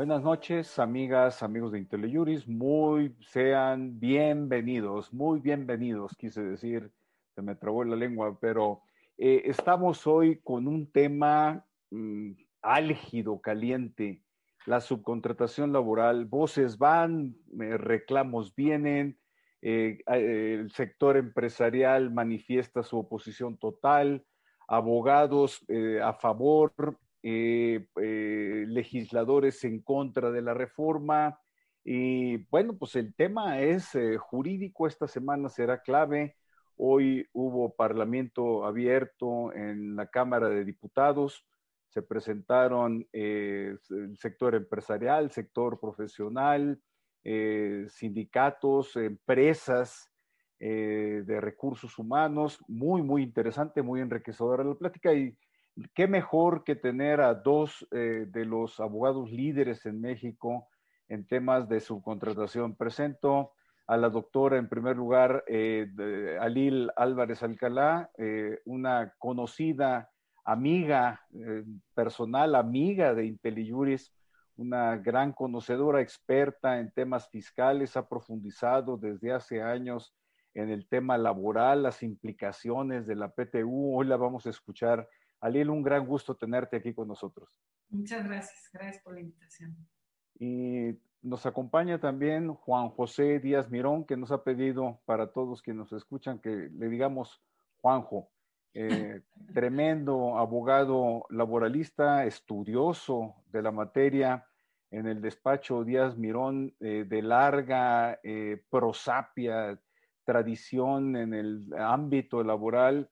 Buenas noches, amigas, amigos de IntelliJuris. Muy sean bienvenidos, muy bienvenidos, quise decir, se me trabó la lengua, pero eh, estamos hoy con un tema mm, álgido, caliente, la subcontratación laboral. Voces van, reclamos vienen, eh, el sector empresarial manifiesta su oposición total, abogados eh, a favor, eh, eh, legisladores en contra de la reforma. Y bueno, pues el tema es eh, jurídico, esta semana será clave. Hoy hubo parlamento abierto en la Cámara de Diputados, se presentaron el sector empresarial, sector profesional, sindicatos, empresas de recursos humanos, muy, muy interesante, muy enriquecedora la plática y qué mejor que tener a dos eh, de los abogados líderes en México en temas de subcontratación. Presento a la doctora, en primer lugar, eh, Alil Álvarez Alcalá, eh, una conocida amiga personal, amiga de IntelliJuris, una gran conocedora, experta en temas fiscales, ha profundizado desde hace años en el tema laboral, las implicaciones de la PTU. Hoy la vamos a escuchar Alil, un gran gusto tenerte aquí con nosotros. Muchas gracias, gracias por la invitación. Y nos acompaña también Juan José Díaz Mirón, que nos ha pedido para todos quienes nos escuchan que le digamos Juanjo. Eh, tremendo abogado laboralista, estudioso de la materia en el despacho Díaz Mirón, eh, de larga eh, prosapia, tradición en el ámbito laboral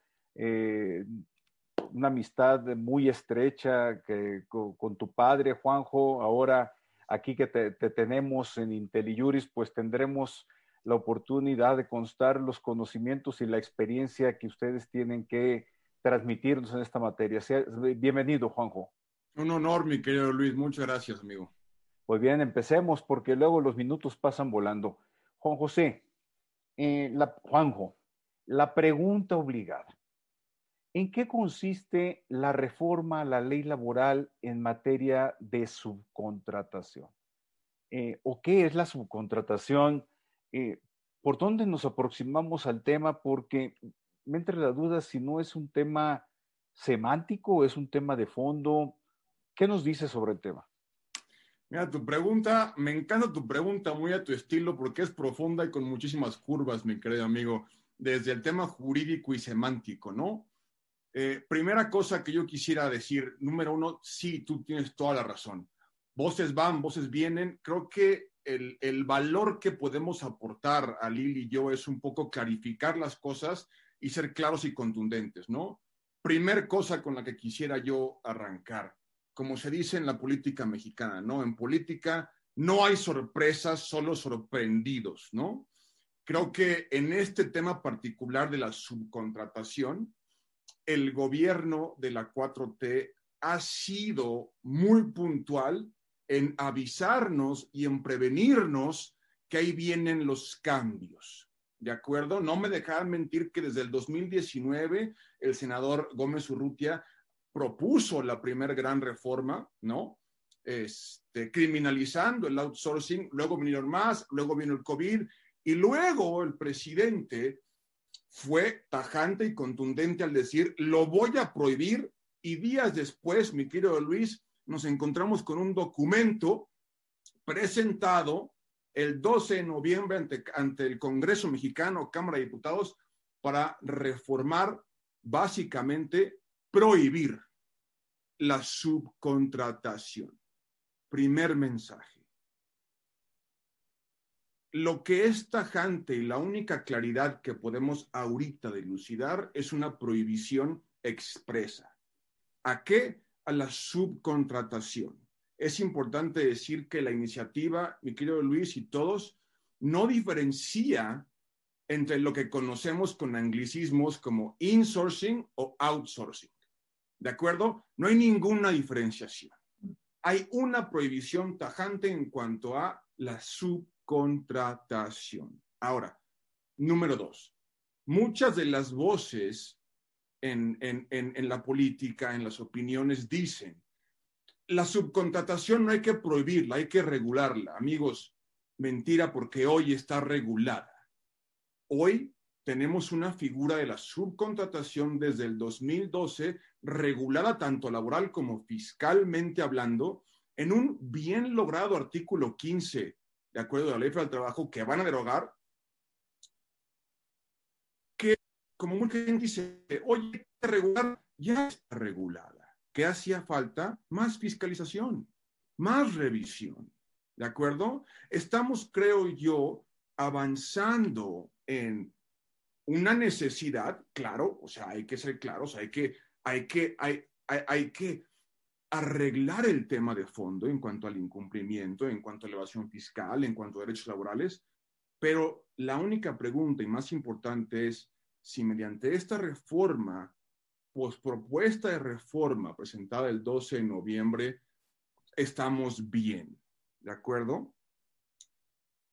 una amistad muy estrecha que, con, tu padre, Juanjo. Ahora, aquí que te, tenemos en IntelliJuris, pues tendremos la oportunidad de constar los conocimientos y la experiencia que ustedes tienen que transmitirnos en esta materia. bienvenido, Juanjo. Un honor, mi querido Luis. Muchas gracias, amigo. Pues bien, empecemos porque luego los minutos pasan volando. Juan José, eh, la, Juanjo, la pregunta obligada. ¿En qué consiste la reforma a la ley laboral en materia de subcontratación? Eh, ¿O qué es la subcontratación? Eh, ¿Por dónde nos aproximamos al tema? Porque me entra la duda si no es un tema semántico es un tema de fondo. ¿Qué nos dice sobre el tema? Mira, tu pregunta, me encanta tu pregunta, muy a tu estilo, porque es profunda y con muchísimas curvas, mi querido amigo, desde el tema jurídico y semántico, ¿no? Eh, primera cosa que yo quisiera decir, número uno, sí, tú tienes toda la razón. Voces van, voces vienen. Creo que el, valor que podemos aportar a Lili y yo es un poco clarificar las cosas y ser claros y contundentes, ¿no? Primer cosa con la que quisiera yo arrancar, como se dice en la política mexicana, ¿no? En política no hay sorpresas, solo sorprendidos, ¿no? Creo que en este tema particular de la subcontratación, el gobierno de la 4T ha sido muy puntual en avisarnos y en prevenirnos que ahí vienen los cambios. ¿De acuerdo? No me dejaban mentir que desde el 2019 el senador Gómez Urrutia propuso la primera gran reforma, ¿no? Este, criminalizando el outsourcing, luego vinieron más, luego vino el COVID y luego el presidente fue tajante y contundente al decir, lo voy a prohibir y días después, mi querido Luis, nos encontramos con un documento presentado el 12 de noviembre ante, el Congreso mexicano, Cámara de Diputados, para reformar, básicamente, prohibir la subcontratación. Primer mensaje lo que es tajante y la única claridad que podemos ahorita dilucidar es una prohibición expresa. ¿A qué? A la subcontratación. Es importante decir que la iniciativa, mi querido Luis y todos, no diferencia entre lo que conocemos con anglicismos como insourcing o outsourcing. ¿De acuerdo? No hay ninguna diferenciación. Hay una prohibición tajante en cuanto a la subcontratación contratación. Ahora, número dos, muchas de las voces en, en, la política, en las opiniones, dicen, la subcontratación no hay que prohibirla, hay que regularla. Amigos, mentira porque hoy está regulada. Hoy tenemos una figura de la subcontratación desde el 2012 regulada tanto laboral como fiscalmente hablando en un bien logrado artículo 15 de acuerdo a la ley del trabajo que van a derogar que como mucha gente dice, oye, regular ya está regulada, que hacía falta más fiscalización, más revisión. ¿De acuerdo? Estamos, creo yo, avanzando en una necesidad, claro, o sea, hay que ser claros, hay que, hay que, hay, hay, que arreglar el tema de fondo en cuanto al incumplimiento, en cuanto a elevación fiscal, en cuanto a derechos laborales, pero la única pregunta y más importante es si mediante esta reforma, pues propuesta de reforma presentada el 12 de noviembre, estamos bien, ¿de acuerdo?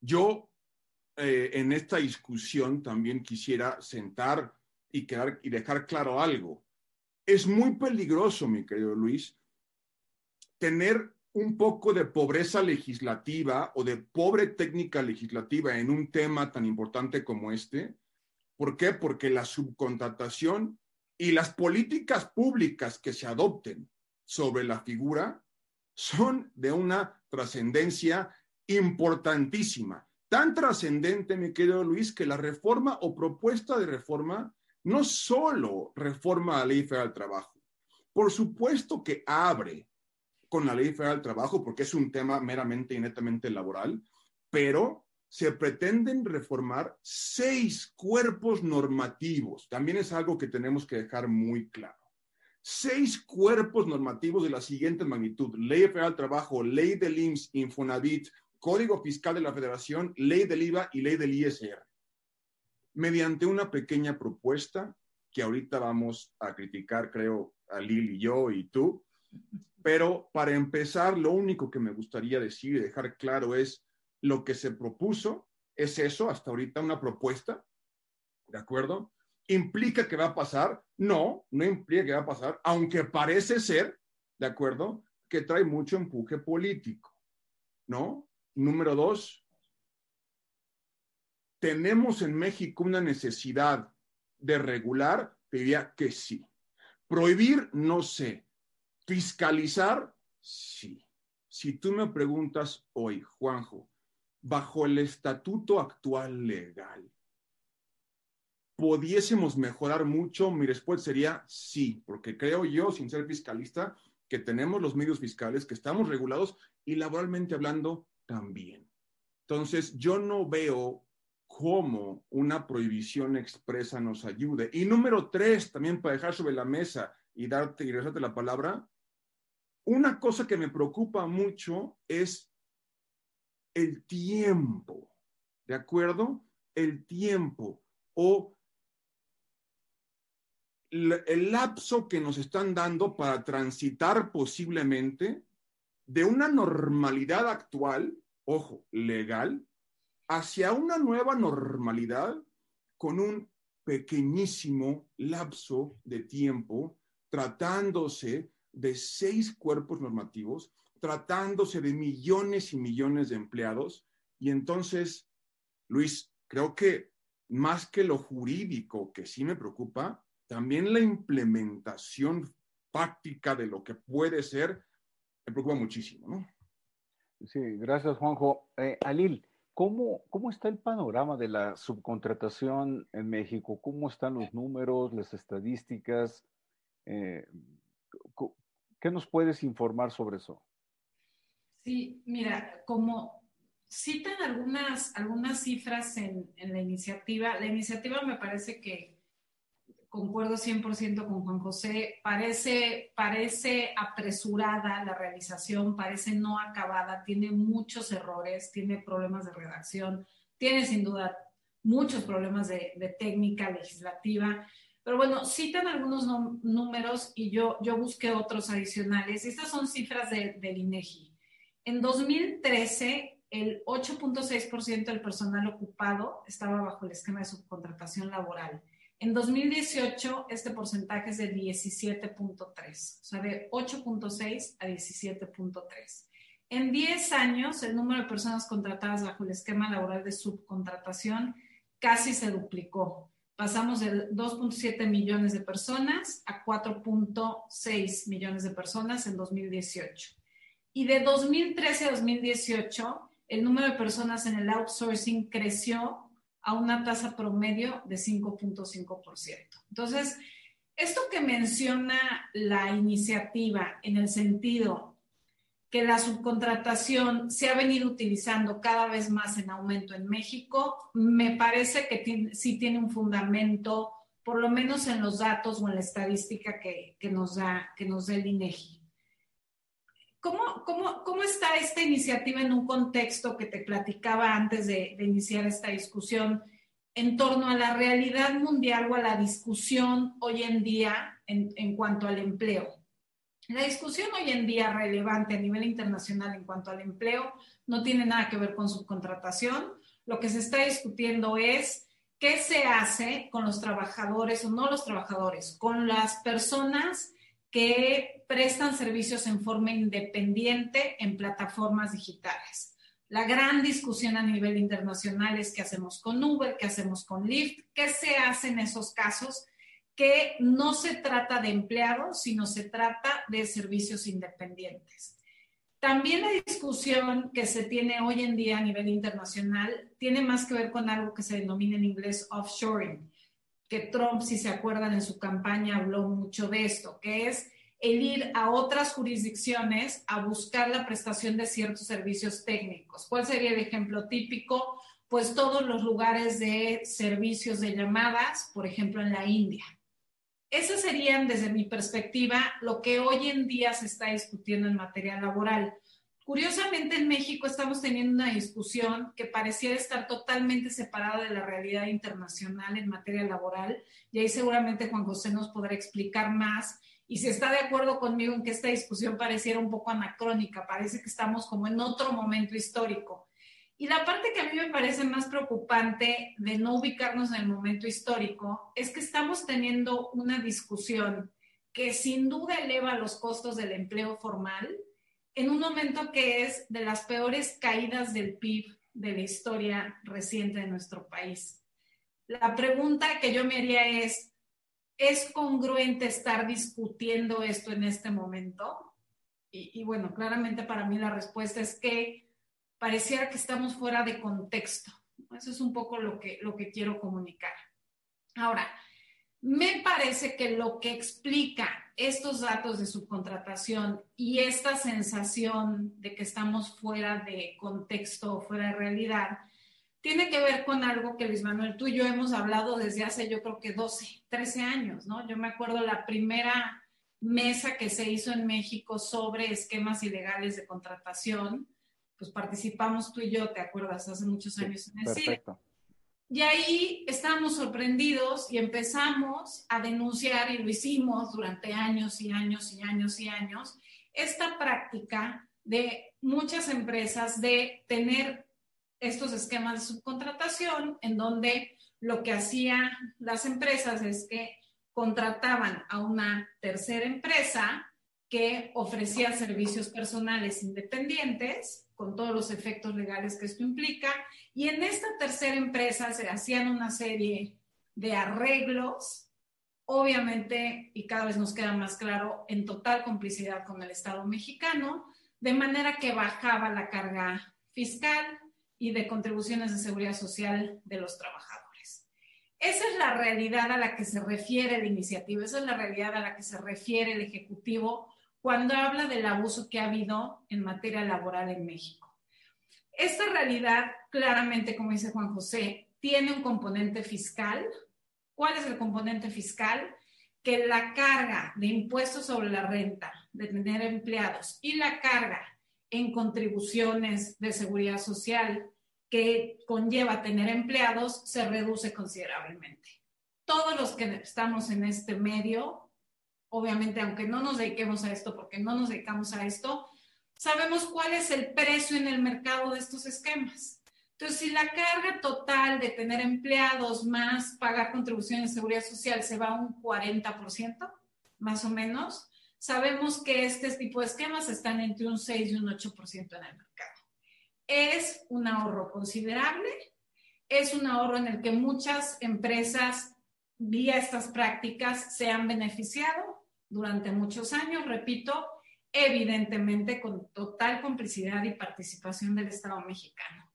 Yo eh, en esta discusión también quisiera sentar y, quedar, y dejar claro algo. Es muy peligroso, mi querido Luis, tener un poco de pobreza legislativa o de pobre técnica legislativa en un tema tan importante como este. ¿Por qué? Porque la subcontratación y las políticas públicas que se adopten sobre la figura son de una trascendencia importantísima tan trascendente, mi querido Luis, que la reforma o propuesta de reforma no solo reforma la ley federal del trabajo, por supuesto que abre con la ley federal del trabajo porque es un tema meramente y netamente laboral, pero se pretenden reformar seis cuerpos normativos. También es algo que tenemos que dejar muy claro. Seis cuerpos normativos de la siguiente magnitud. Ley federal del trabajo, ley del IMSS, Infonavit, Código Fiscal de la Federación, Ley del IVA y Ley del ISR, mediante una pequeña propuesta que ahorita vamos a criticar, creo, a Lil y yo y tú. Pero para empezar, lo único que me gustaría decir y dejar claro es lo que se propuso, es eso, hasta ahorita una propuesta, ¿de acuerdo? ¿Implica que va a pasar? No, no implica que va a pasar, aunque parece ser, ¿de acuerdo? Que trae mucho empuje político, ¿no? Número dos, ¿tenemos en México una necesidad de regular? Diría que sí. Prohibir, no sé. Fiscalizar, sí. Si tú me preguntas hoy, Juanjo, bajo el estatuto actual legal, ¿pudiésemos mejorar mucho? Mi respuesta sería sí, porque creo yo, sin ser fiscalista, que tenemos los medios fiscales, que estamos regulados y laboralmente hablando, también. Entonces, yo no veo cómo una prohibición expresa nos ayude. Y número tres, también para dejar sobre la mesa y darte y regresarte la palabra, una cosa que me preocupa mucho es el tiempo, ¿de acuerdo? El tiempo o el lapso que nos están dando para transitar posiblemente de una normalidad actual, ojo, legal, hacia una nueva normalidad con un pequeñísimo lapso de tiempo, tratándose de seis cuerpos normativos, tratándose de millones y millones de empleados. Y entonces, Luis, creo que más que lo jurídico, que sí me preocupa, también la implementación práctica de lo que puede ser me preocupa muchísimo, ¿no? Sí, gracias, Juanjo. Eh, Alil, ¿cómo, ¿cómo está el panorama de la subcontratación en México? ¿Cómo están los números, las estadísticas? Eh, ¿Qué nos puedes informar sobre eso? Sí, mira, como citan algunas, algunas cifras en, la iniciativa, la iniciativa me parece que concuerdo 100% con Juan José, parece, parece apresurada la realización, parece no acabada, tiene muchos errores, tiene problemas de redacción, tiene sin duda muchos problemas de, técnica legislativa. Pero bueno, citan algunos números y yo, yo busqué otros adicionales. Estas son cifras del INEGI. En 2013 el 8.6% del personal ocupado estaba bajo el esquema de subcontratación laboral. En 2018, este porcentaje es de 17.3, o sea, de 8.6 a 17.3. En 10 años, el número de personas contratadas bajo el esquema laboral de subcontratación casi se duplicó. Pasamos de 2.7 millones de personas a 4.6 millones de personas en 2018. Y de 2013 a 2018, el número de personas en el outsourcing creció a una tasa promedio de 5.5%. Entonces, esto que menciona la iniciativa en el sentido que la subcontratación se ha venido utilizando cada vez más en aumento en México, me parece que sí tiene un fundamento, por lo menos en los datos o en la estadística que, nos, da, que nos da el INEGI. ¿Cómo, cómo, cómo está esta iniciativa en un contexto que te platicaba antes de, de iniciar esta discusión en torno a la realidad mundial o a la discusión hoy en día en, en cuanto al empleo? La discusión hoy en día relevante a nivel internacional en cuanto al empleo no tiene nada que ver con subcontratación. Lo que se está discutiendo es qué se hace con los trabajadores o no los trabajadores, con las personas que prestan servicios en forma independiente en plataformas digitales. La gran discusión a nivel internacional es qué hacemos con Uber, qué hacemos con Lyft, qué se hace en esos casos que no se trata de empleados, sino se trata de servicios independientes. También la discusión que se tiene hoy en día a nivel internacional tiene más que ver con algo que se denomina en inglés offshoring, que Trump, si se acuerdan en su campaña, habló mucho de esto, que es el ir a otras jurisdicciones a buscar la prestación de ciertos servicios técnicos. ¿Cuál sería el ejemplo típico? Pues todos los lugares de servicios de llamadas, por ejemplo, en la India. Esas serían, desde mi perspectiva, lo que hoy en día se está discutiendo en materia laboral. Curiosamente, en México estamos teniendo una discusión que pareciera estar totalmente separada de la realidad internacional en materia laboral, y ahí seguramente Juan José nos podrá explicar más. Y si está de acuerdo conmigo en que esta discusión pareciera un poco anacrónica, parece que estamos como en otro momento histórico. Y la parte que a mí me parece más preocupante de no ubicarnos en el momento histórico es que estamos teniendo una discusión que sin duda eleva los costos del empleo formal en un momento que es de las peores caídas del PIB de la historia reciente de nuestro país. La pregunta que yo me haría es, ¿es congruente estar discutiendo esto en este momento? Y, bueno, claramente para mí la respuesta es que pareciera que estamos fuera de contexto. Eso es un poco lo que, lo que quiero comunicar. Ahora, me parece que lo que explica estos datos de subcontratación y esta sensación de que estamos fuera de contexto fuera de realidad, tiene que ver con algo que Luis Manuel, tú y yo hemos hablado desde hace yo creo que 12, 13 años, ¿no? Yo me acuerdo la primera mesa que se hizo en México sobre esquemas ilegales de contratación pues participamos tú y yo, ¿te acuerdas? Hace muchos años en el perfecto. Y ahí estábamos sorprendidos y empezamos a denunciar, y lo hicimos durante años y años y años y años, esta práctica de muchas empresas de tener estos esquemas de subcontratación en donde lo que hacían las empresas es que contrataban a una tercera empresa que ofrecía servicios personales independientes con todos los efectos legales que esto implica. Y en esta tercera empresa se hacían una serie de arreglos, obviamente, y cada vez nos queda más claro, en total complicidad con el Estado mexicano, de manera que bajaba la carga fiscal y de contribuciones de seguridad social de los trabajadores. Esa es la realidad a la que se refiere la iniciativa, esa es la realidad a la que se refiere el Ejecutivo cuando habla del abuso que ha habido en materia laboral en México. Esta realidad, claramente, como dice Juan José, tiene un componente fiscal. ¿Cuál es el componente fiscal? Que la carga de impuestos sobre la renta, de tener empleados y la carga en contribuciones de seguridad social que conlleva tener empleados se reduce considerablemente. Todos los que estamos en este medio obviamente, aunque no nos dediquemos a esto, porque no nos dedicamos a esto, sabemos cuál es el precio en el mercado de estos esquemas. Entonces, si la carga total de tener empleados más pagar contribuciones de seguridad social se va a un 40%, más o menos, sabemos que este tipo de esquemas están entre un 6 y un 8% en el mercado. Es un ahorro considerable, es un ahorro en el que muchas empresas vía estas prácticas se han beneficiado durante muchos años, repito, evidentemente con total complicidad y participación del Estado mexicano.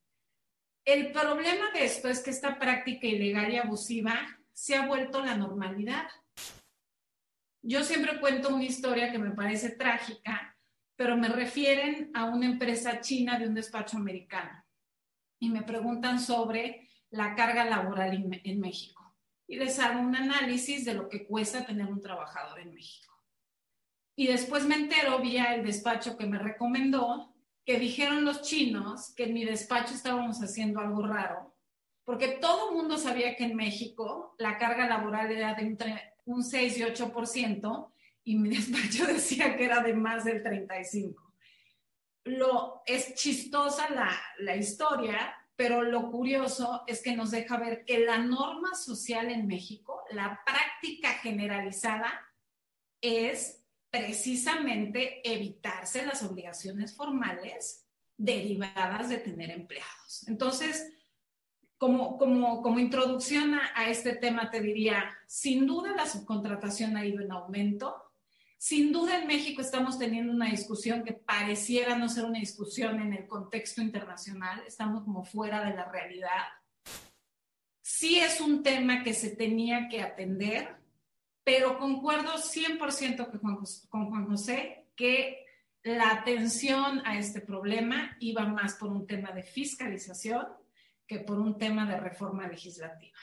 El problema de esto es que esta práctica ilegal y abusiva se ha vuelto la normalidad. Yo siempre cuento una historia que me parece trágica, pero me refieren a una empresa china de un despacho americano y me preguntan sobre la carga laboral en México. Y les hago un análisis de lo que cuesta tener un trabajador en México. Y después me entero vía el despacho que me recomendó que dijeron los chinos que en mi despacho estábamos haciendo algo raro, porque todo el mundo sabía que en México la carga laboral era de entre un 6 y 8%, y mi despacho decía que era de más del 35%. Lo, es chistosa la, la historia, pero lo curioso es que nos deja ver que la norma social en México, la práctica generalizada, es precisamente evitarse las obligaciones formales derivadas de tener empleados. Entonces, como, como, como introducción a, a, este tema, te diría, sin duda la subcontratación ha ido en aumento. Sin duda en México estamos teniendo una discusión que pareciera no ser una discusión en el contexto internacional, estamos como fuera de la realidad. Sí es un tema que se tenía que atender, pero concuerdo 100% con con Juan José que la atención a este problema iba más por un tema de fiscalización que por un tema de reforma legislativa.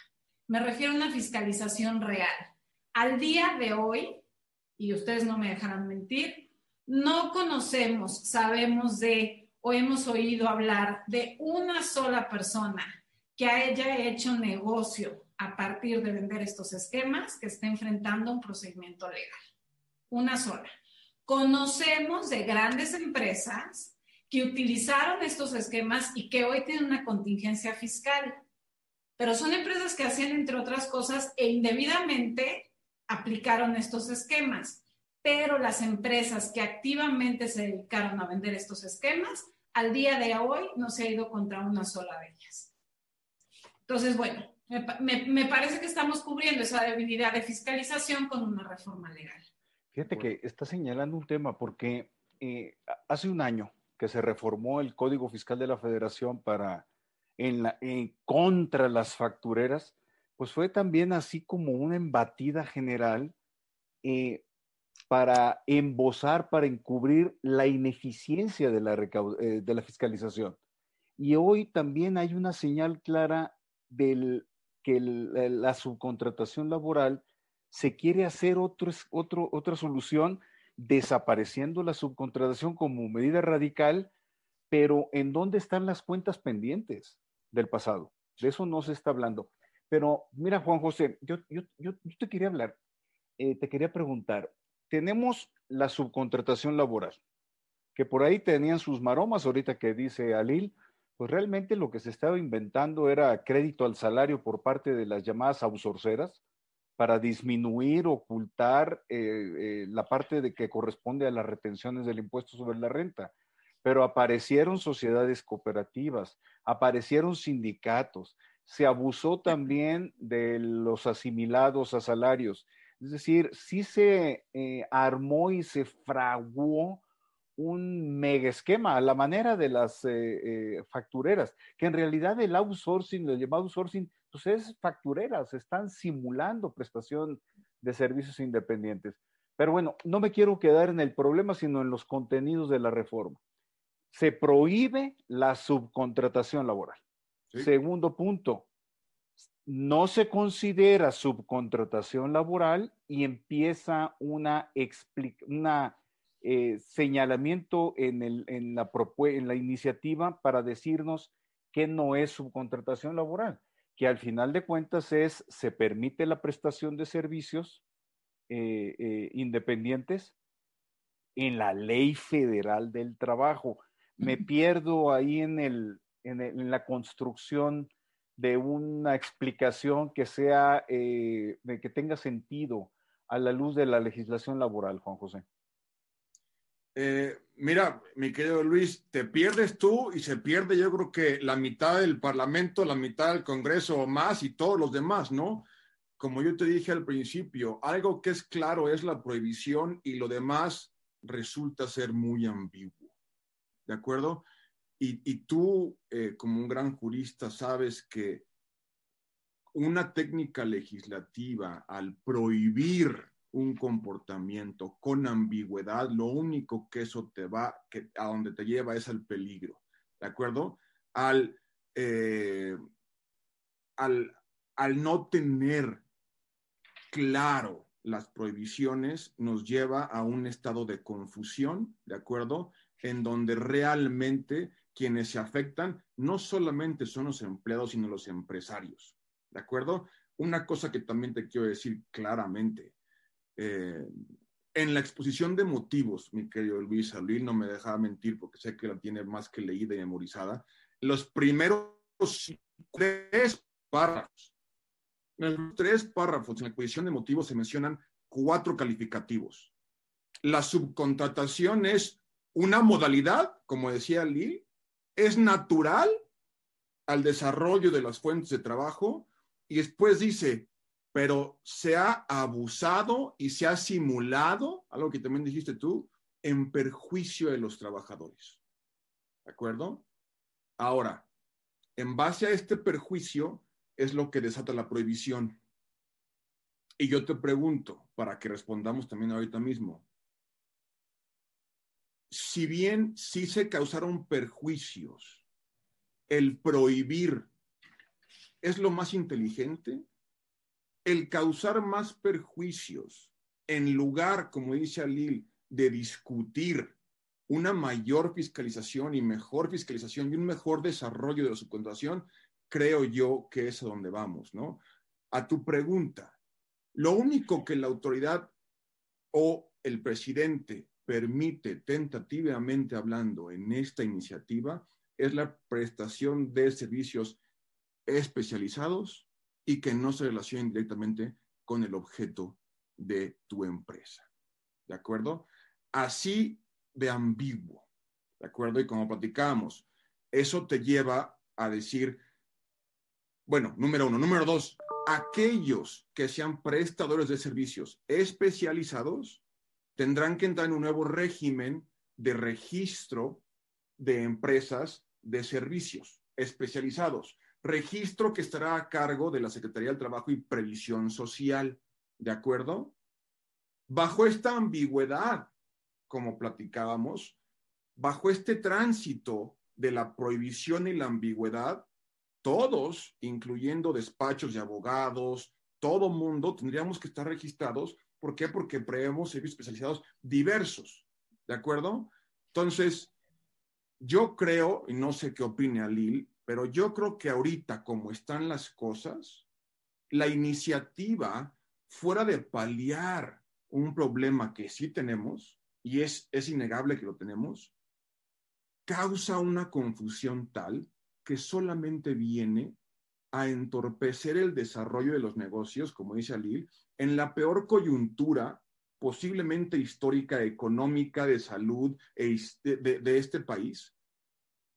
Me refiero a una fiscalización real. Al día de hoy, y ustedes no me dejarán mentir, no conocemos, sabemos de o hemos oído hablar de una sola persona que haya hecho negocio a partir de vender estos esquemas que esté enfrentando un procedimiento legal. Una sola. Conocemos de grandes empresas que utilizaron estos esquemas y que hoy tienen una contingencia fiscal, pero son empresas que hacían, entre otras cosas, e indebidamente aplicaron estos esquemas, pero las empresas que activamente se dedicaron a vender estos esquemas, al día de hoy no se ha ido contra una sola de ellas. Entonces, bueno, me, me, parece que estamos cubriendo esa debilidad de fiscalización con una reforma legal. Fíjate que está señalando un tema porque eh, hace un año que se reformó el Código Fiscal de la Federación para en, la, en contra las factureras, pues fue también así como una embatida general eh, para embosar, para encubrir la ineficiencia de la, eh, de la fiscalización. Y hoy también hay una señal clara del que la subcontratación laboral se quiere hacer otra solución desapareciendo la subcontratación como medida radical, pero ¿en dónde están las cuentas pendientes del pasado? De eso no se está hablando. Pero mira, Juan José, yo, yo, yo, te quería hablar, eh, te quería preguntar, tenemos la subcontratación laboral, que por ahí tenían sus maromas, ahorita que dice Alil, pues realmente lo que se estaba inventando era crédito al salario por parte de las llamadas outsourceras para disminuir, ocultar eh, eh, la parte de que corresponde a las retenciones del impuesto sobre la renta. Pero aparecieron sociedades cooperativas, aparecieron sindicatos, se abusó también de los asimilados a salarios. Es decir, sí se eh, armó y se fraguó un mega esquema a la manera de las eh, eh, factureras, que en realidad el outsourcing, el llamado outsourcing, pues es factureras, están simulando prestación de servicios independientes. Pero bueno, no me quiero quedar en el problema, sino en los contenidos de la reforma. Se prohíbe la subcontratación laboral. Segundo punto, no se considera subcontratación laboral y empieza una, una eh, señalamiento en, el, en, la en la iniciativa para decirnos que no es subcontratación laboral, que al final de cuentas es, se permite la prestación de servicios eh, eh, independientes en la ley federal del trabajo. Me pierdo ahí en, el, en, la construcción de una explicación que sea, eh, de que tenga sentido a la luz de la legislación laboral, Juan José. Eh, mira, mi querido Luis, te pierdes tú y se pierde yo creo que la mitad del Parlamento, la mitad del Congreso o más y todos los demás, ¿no? Como yo te dije al principio, algo que es claro es la prohibición y lo demás resulta ser muy ambiguo. ¿De acuerdo? Y, tú, eh, como un gran jurista, sabes que una técnica legislativa al prohibir un comportamiento con ambigüedad, lo único que eso te va, que a donde te lleva es al peligro, ¿de acuerdo? Al, eh, al, al no tener claro las prohibiciones, nos lleva a un estado de confusión, ¿de acuerdo? En donde realmente quienes se afectan no solamente son los empleados, sino los empresarios, ¿de acuerdo? Una cosa que también te quiero decir claramente, eh, en la exposición de motivos, mi querido Luis, Luis no me deja mentir porque sé que la tiene más que leída y memorizada, los primeros tres párrafos, en los tres párrafos en la exposición de motivos se mencionan cuatro calificativos. La subcontratación es una modalidad, como decía Lee, es natural al desarrollo de las fuentes de trabajo y después dice, pero se ha abusado y se ha simulado, algo que también dijiste tú, en perjuicio de los trabajadores. ¿De acuerdo? Ahora, en base a este perjuicio es lo que desata la prohibición. Y yo te pregunto, para que respondamos también ahorita mismo, si bien sí se causaron perjuicios, el prohibir es lo más inteligente, el causar más perjuicios en lugar, como dice Alil, de discutir una mayor fiscalización y mejor fiscalización y un mejor desarrollo de la subcontratación, creo yo que es a donde vamos, ¿no? A tu pregunta, lo único que la autoridad o el presidente permite tentativamente hablando en esta iniciativa es la prestación de servicios especializados y que no se relacionen directamente con el objeto de tu empresa. ¿De acuerdo? Así de ambiguo. ¿De acuerdo? Y como platicamos, eso te lleva a decir, bueno, número uno. Número dos, aquellos que sean prestadores de servicios especializados tendrán que entrar en un nuevo régimen de registro de empresas de servicios especializados registro que estará a cargo de la Secretaría del Trabajo y Previsión Social, ¿de acuerdo? Bajo esta ambigüedad, como platicábamos, bajo este tránsito de la prohibición y la ambigüedad, todos, incluyendo despachos de abogados, todo mundo, tendríamos que estar registrados. ¿Por qué? Porque preveemos servicios especializados diversos, ¿de acuerdo? Entonces, yo creo, y no sé qué opine Alil, pero yo creo que ahorita, como están las cosas, la iniciativa, fuera de paliar un problema que sí tenemos, y es, es innegable que lo tenemos, causa una confusión tal que solamente viene a entorpecer el desarrollo de los negocios, como dice Alil, en la peor coyuntura posiblemente histórica, económica, de salud e de, de este país.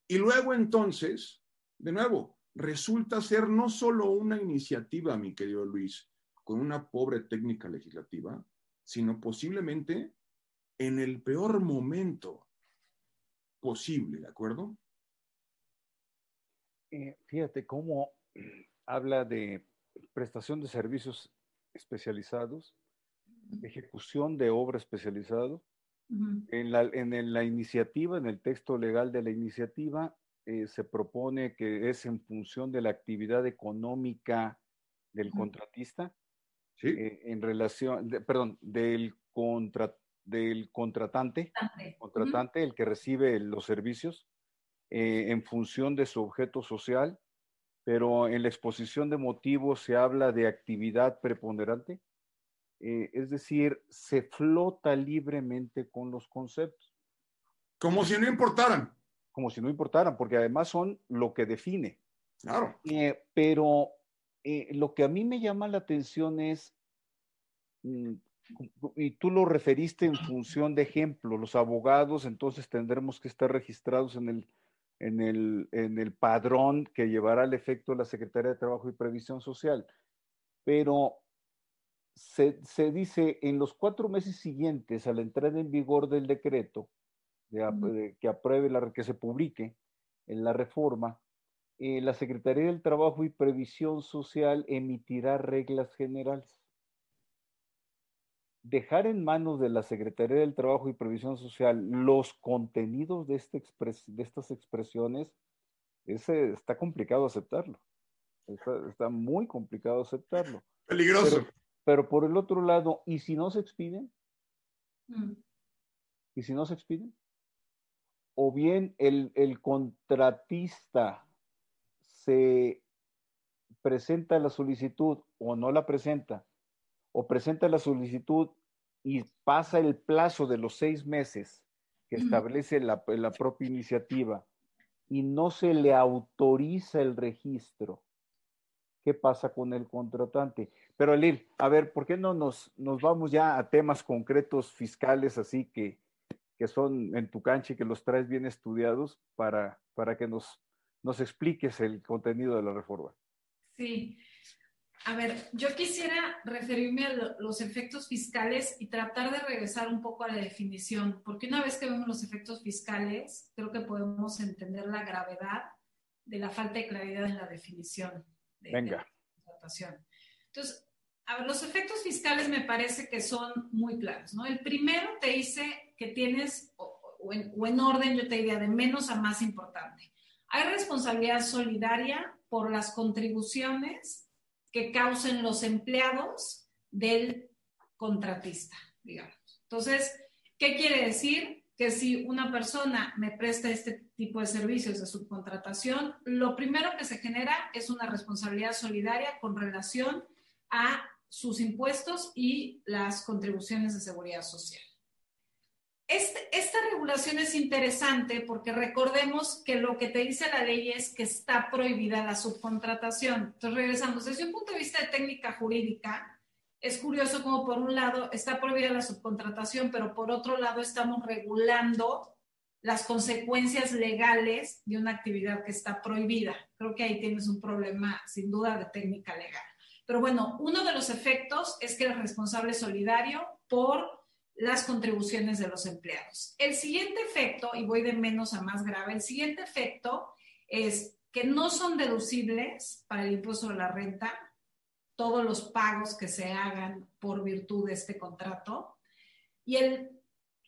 Y luego entonces de nuevo, resulta ser no solo una iniciativa, mi querido Luis, con una pobre técnica legislativa, sino posiblemente en el peor momento posible, ¿de acuerdo? Eh, fíjate cómo habla de prestación de servicios especializados, ejecución de obra especializado. en, la, en la iniciativa, en el texto legal de la iniciativa, eh, se propone que es en función de la actividad económica del contratista, eh, en relación, perdón, del, contra, del contratante, contratante, el que recibe los servicios, eh, en función de su objeto social, pero en la exposición de motivos se habla de actividad preponderante. Eh, es decir, se flota libremente con los conceptos. Como si no importaran. Como si no importaran, porque además son lo que define. Claro. Eh, pero eh, lo que a mí me llama la atención es, mm, y tú lo referiste en función de ejemplo, los abogados entonces tendremos que estar registrados en el, en el, en el padrón que llevará al efecto la Secretaría de Trabajo y Previsión Social. Pero se, se, dice en los cuatro meses siguientes a la entrada en vigor del decreto de, que apruebe la que se publique en la reforma, eh, la Secretaría del Trabajo y Previsión Social emitirá reglas generales. Dejar en manos de la Secretaría del Trabajo y Previsión Social los contenidos de, este de estas expresiones, ese, está complicado aceptarlo. Está, está, muy complicado aceptarlo. Peligroso. Pero, pero, por el otro lado, ¿y si no se expiden? Mm. ¿Y si no se expiden? O bien el, el contratista se presenta la solicitud o no la presenta, o presenta la solicitud y pasa el plazo de los seis meses que establece la, la propia iniciativa y no se le autoriza el registro, ¿qué pasa con el contratante? Pero Elil, a ver, ¿por qué no nos, nos vamos ya a temas concretos fiscales así que, que son en tu cancha y que los traes bien estudiados para, para que nos nos expliques el contenido de la reforma. Sí. A ver, yo quisiera referirme a los efectos fiscales y tratar de regresar un poco a la definición, porque una vez que vemos los efectos fiscales, creo que podemos entender la gravedad de la falta de claridad en la definición de, Venga. la contratación. Entonces, a ver, los efectos fiscales me parece que son muy claros, ¿no? El primero te dice que tienes, o en orden, yo te diría, de menos a más importante. Hay responsabilidad solidaria por las contribuciones que causen los empleados del contratista, digamos. Entonces, ¿qué quiere decir? Que si una persona me presta este tipo de servicios de subcontratación, lo primero que se genera es una responsabilidad solidaria con relación a sus impuestos y las contribuciones de seguridad social. Este, esta regulación es interesante porque recordemos que lo que te dice la ley es que está prohibida la subcontratación. Entonces, regresamos. Desde un punto de vista de técnica jurídica, es curioso como por un lado está prohibida la subcontratación, pero por otro lado estamos regulando las consecuencias legales de una actividad que está prohibida. Creo que ahí tienes un problema sin duda de técnica legal. Pero bueno, uno de los efectos es que el responsable solidario por las contribuciones de los empleados. El siguiente efecto, y voy de menos a más grave, el siguiente efecto es que no son deducibles para el impuesto de la renta todos los pagos que se hagan por virtud de este contrato. Y el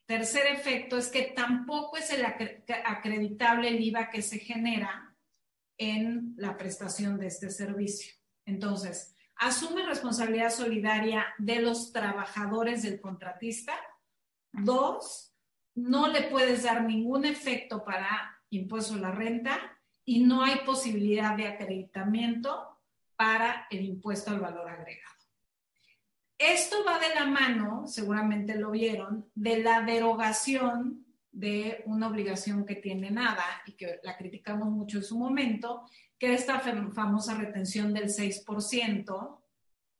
tercer efecto es que tampoco es el acreditable el IVA que se genera en la prestación de este servicio. Entonces, asume responsabilidad solidaria de los trabajadores del contratista. Dos, no le puedes dar ningún efecto para impuesto a la renta y no hay posibilidad de acreditamiento para el impuesto al valor agregado. Esto va de la mano, seguramente lo vieron, de la derogación de una obligación que tiene nada y que la criticamos mucho en su momento, que esta famosa retención del 6%,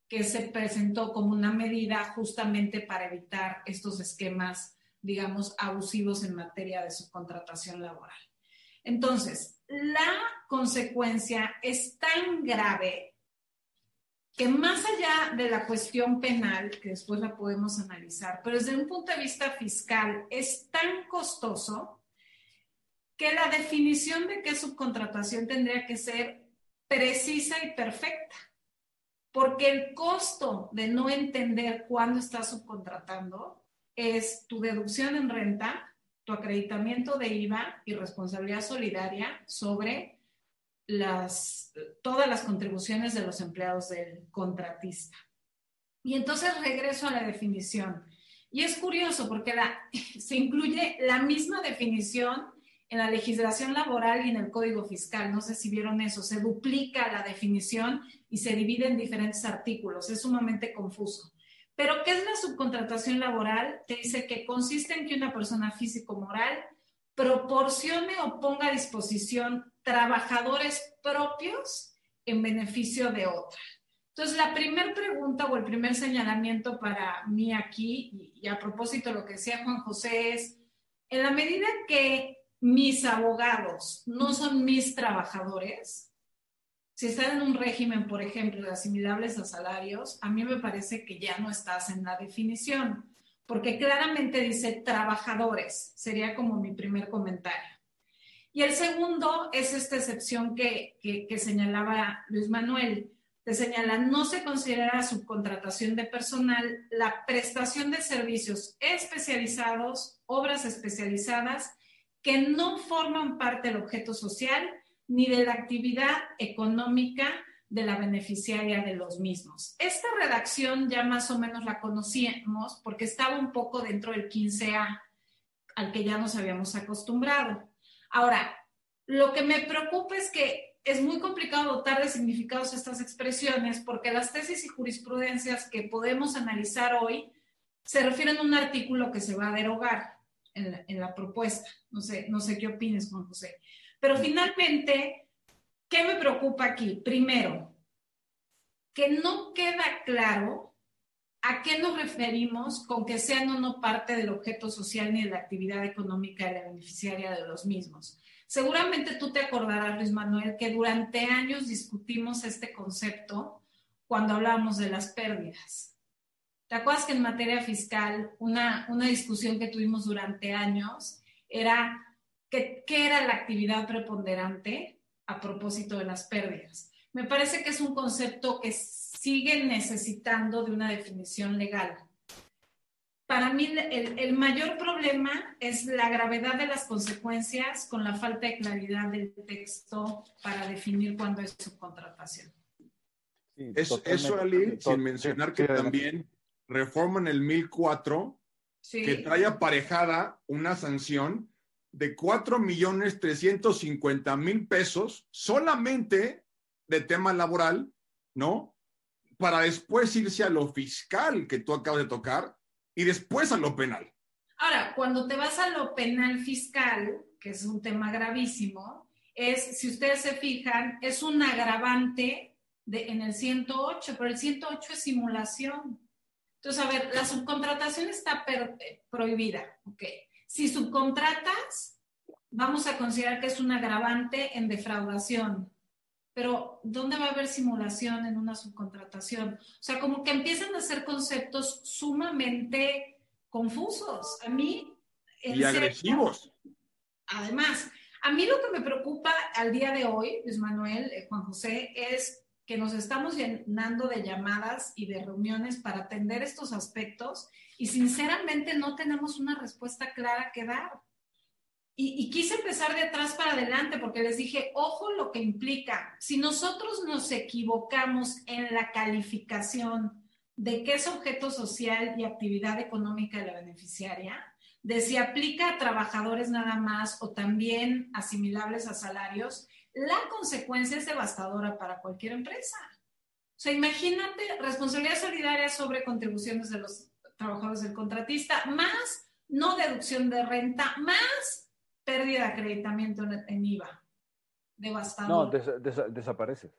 que se presentó como una medida justamente para evitar estos esquemas, digamos, abusivos en materia de subcontratación laboral. Entonces, la consecuencia es tan grave que más allá de la cuestión penal, que después la podemos analizar, pero desde un punto de vista fiscal es tan costoso que la definición de qué subcontratación tendría que ser precisa y perfecta, porque el costo de no entender cuándo estás subcontratando es tu deducción en renta, tu acreditamiento de IVA y responsabilidad solidaria sobre las, todas las contribuciones de los empleados del contratista. Y entonces regreso a la definición. Y es curioso porque se incluye la misma definición en la legislación laboral y en el Código Fiscal. No sé si vieron eso. Se duplica la definición y se divide en diferentes artículos. Es sumamente confuso. Pero, ¿qué es la subcontratación laboral? Te dice que consiste en que una persona físico-moral proporcione o ponga a disposición trabajadores propios en beneficio de otra. Entonces, la primera pregunta o el primer señalamiento para mí aquí, y, a propósito de lo que decía Juan José, es, en la medida que mis abogados no son mis trabajadores, si están en un régimen, por ejemplo, de asimilables a salarios, a mí me parece que ya no estás en la definición, porque claramente dice trabajadores, sería como mi primer comentario. Y el segundo es esta excepción que, que señalaba Luis Manuel. Te señala, no se considera subcontratación de personal la prestación de servicios especializados, obras especializadas, que no forman parte del objeto social ni de la actividad económica de la beneficiaria de los mismos. Esta redacción ya más o menos la conocíamos porque estaba un poco dentro del 15A, al que ya nos habíamos acostumbrado. Ahora, lo que me preocupa es que es muy complicado dotar de significados estas expresiones porque las tesis y jurisprudencias que podemos analizar hoy se refieren a un artículo que se va a derogar en la, propuesta. No sé, no sé qué opines, Juan José. Pero finalmente, ¿qué me preocupa aquí? Primero, que no queda claro a qué nos referimos con que sean o no parte del objeto social ni de la actividad económica de la beneficiaria de los mismos. Seguramente tú te acordarás, Luis Manuel, que durante años discutimos este concepto cuando hablábamos de las pérdidas. ¿Te acuerdas que en materia fiscal una, una discusión que tuvimos durante años era ¿Qué, era la actividad preponderante a propósito de las pérdidas? Me parece que es un concepto que sigue necesitando de una definición legal. Para mí el, el, mayor problema es la gravedad de las consecuencias con la falta de claridad del texto para definir cuándo es subcontratación. eso, Ali, sin mencionar que también reforman el 1004 que trae aparejada una sanción de 4 millones 350 mil pesos solamente de tema laboral, ¿no? Para después irse a lo fiscal que tú acabas de tocar y después a lo penal. Ahora, cuando te vas a lo penal fiscal, que es un tema gravísimo, es, si ustedes se fijan, es un agravante de, en el 108, pero el 108 es simulación. Entonces, a ver, la subcontratación está eh, prohibida, ¿ok? Si subcontratas, vamos a considerar que es un agravante en defraudación. Pero, ¿dónde va a haber simulación en una subcontratación? O sea, como que empiezan a ser conceptos sumamente confusos. A mí... Y agresivos. además, a mí lo que me preocupa al día de hoy, Luis Manuel, eh, Juan José, es que nos estamos llenando de llamadas y de reuniones para atender estos aspectos y sinceramente no tenemos una respuesta clara que dar. Y, quise empezar de atrás para adelante porque les dije, ojo lo que implica. Si nosotros nos equivocamos en la calificación de qué es objeto social y actividad económica de la beneficiaria, de si aplica a trabajadores nada más o también asimilables a salarios, la consecuencia es devastadora para cualquier empresa. O sea, imagínate responsabilidad solidaria sobre contribuciones de los trabajadores del contratista, más no deducción de renta, más pérdida de acreditamiento en, IVA. Devastador. No, desapareces.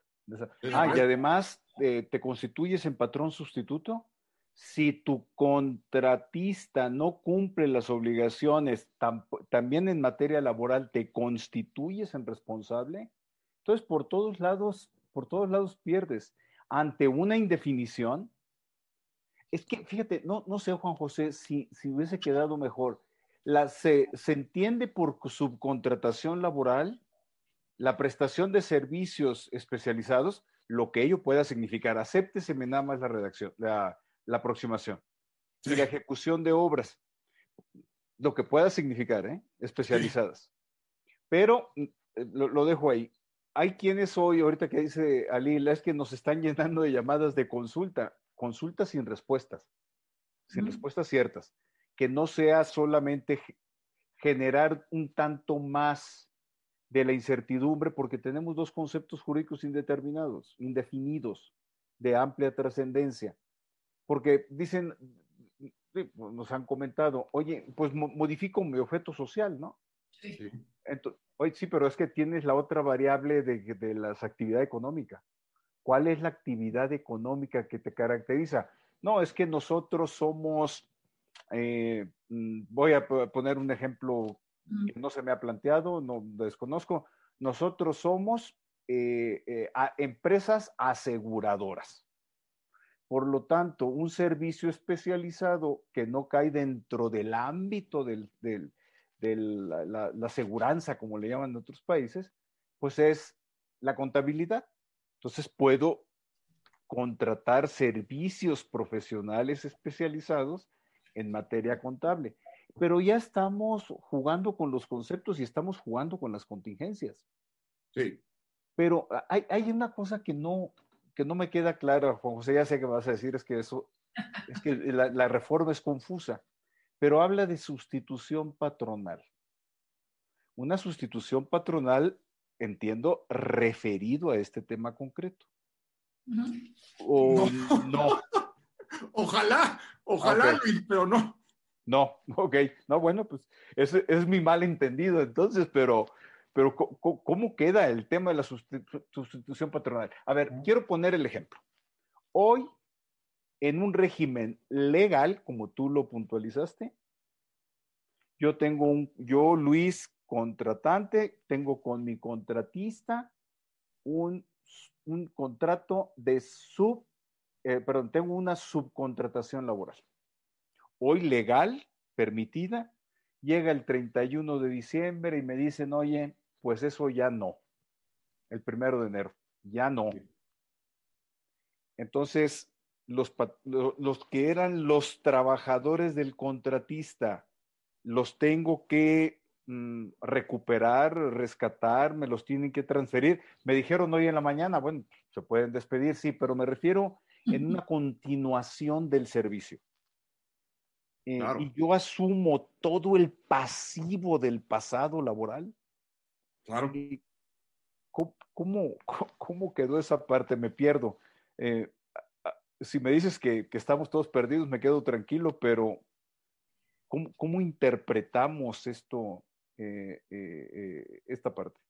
ah, y además eh, te constituyes en patrón sustituto. Si tu contratista no cumple las obligaciones, también en materia laboral, te constituyes en responsable. Entonces, por todos lados, por todos lados pierdes. Ante una indefinición, es que, fíjate, no, no sé, Juan José, si, si hubiese quedado mejor. La, se, se entiende por subcontratación laboral la prestación de servicios especializados, lo que ello pueda significar. Acépteseme nada más la redacción, la aproximación. Y la ejecución de obras, lo que pueda significar, ¿eh? especializadas. Pero eh, lo, lo, dejo ahí. Hay quienes hoy, ahorita que dice Alila, es que nos están llenando de llamadas de consulta consultas sin respuestas, sin respuestas ciertas, que no sea solamente generar un tanto más de la incertidumbre, porque tenemos dos conceptos jurídicos indeterminados, indefinidos, de amplia trascendencia. Porque dicen, nos han comentado, oye, pues modifico mi objeto social, ¿no? Sí. Entonces, oye, sí, pero es que tienes la otra variable de, de la actividad económica. ¿Cuál es la actividad económica que te caracteriza? No, es que nosotros somos, eh, mm, voy a poner un ejemplo que no se me ha planteado, no desconozco, nosotros somos eh, eh, empresas aseguradoras. Por lo tanto, un servicio especializado que no cae dentro del ámbito de la, la, la aseguranza, como le llaman en otros países, pues es la contabilidad. Entonces puedo contratar servicios profesionales especializados en materia contable. Pero ya estamos jugando con los conceptos y estamos jugando con las contingencias. Sí. Pero hay, hay una cosa que no, que no me queda clara, Juan José, ya sé que vas a decir, es que eso, es que la, la reforma es confusa, pero habla de sustitución patronal. Una sustitución patronal entiendo, referido a este tema concreto. O no. Ojalá, ojalá, pero no. No, ok. No, bueno, pues ese es mi mal entendido entonces, pero, pero ¿cómo queda el tema de la sustitución patronal? A ver, quiero poner el ejemplo. Hoy, en un régimen legal, como tú lo puntualizaste, yo tengo un, yo, Luis, contratante, tengo con mi contratista un, contrato de sub, eh, perdón, tengo una subcontratación laboral. Hoy legal, permitida, llega el 31 de diciembre y me dicen, oye, pues eso ya no. El primero de enero, ya no. Entonces, los, los que eran los trabajadores del contratista, los tengo que Mm, recuperar, rescatar, me los tienen que transferir. Me dijeron hoy en la mañana, bueno, se pueden despedir, sí, pero me refiero en una continuación del servicio. Eh, y yo asumo todo el pasivo del pasado laboral. Claro. ¿Cómo, cómo, quedó esa parte? Me pierdo. Eh, si me dices que, que, estamos todos perdidos, me quedo tranquilo, pero ¿cómo, cómo interpretamos esto, eh, eh, eh, esta parte.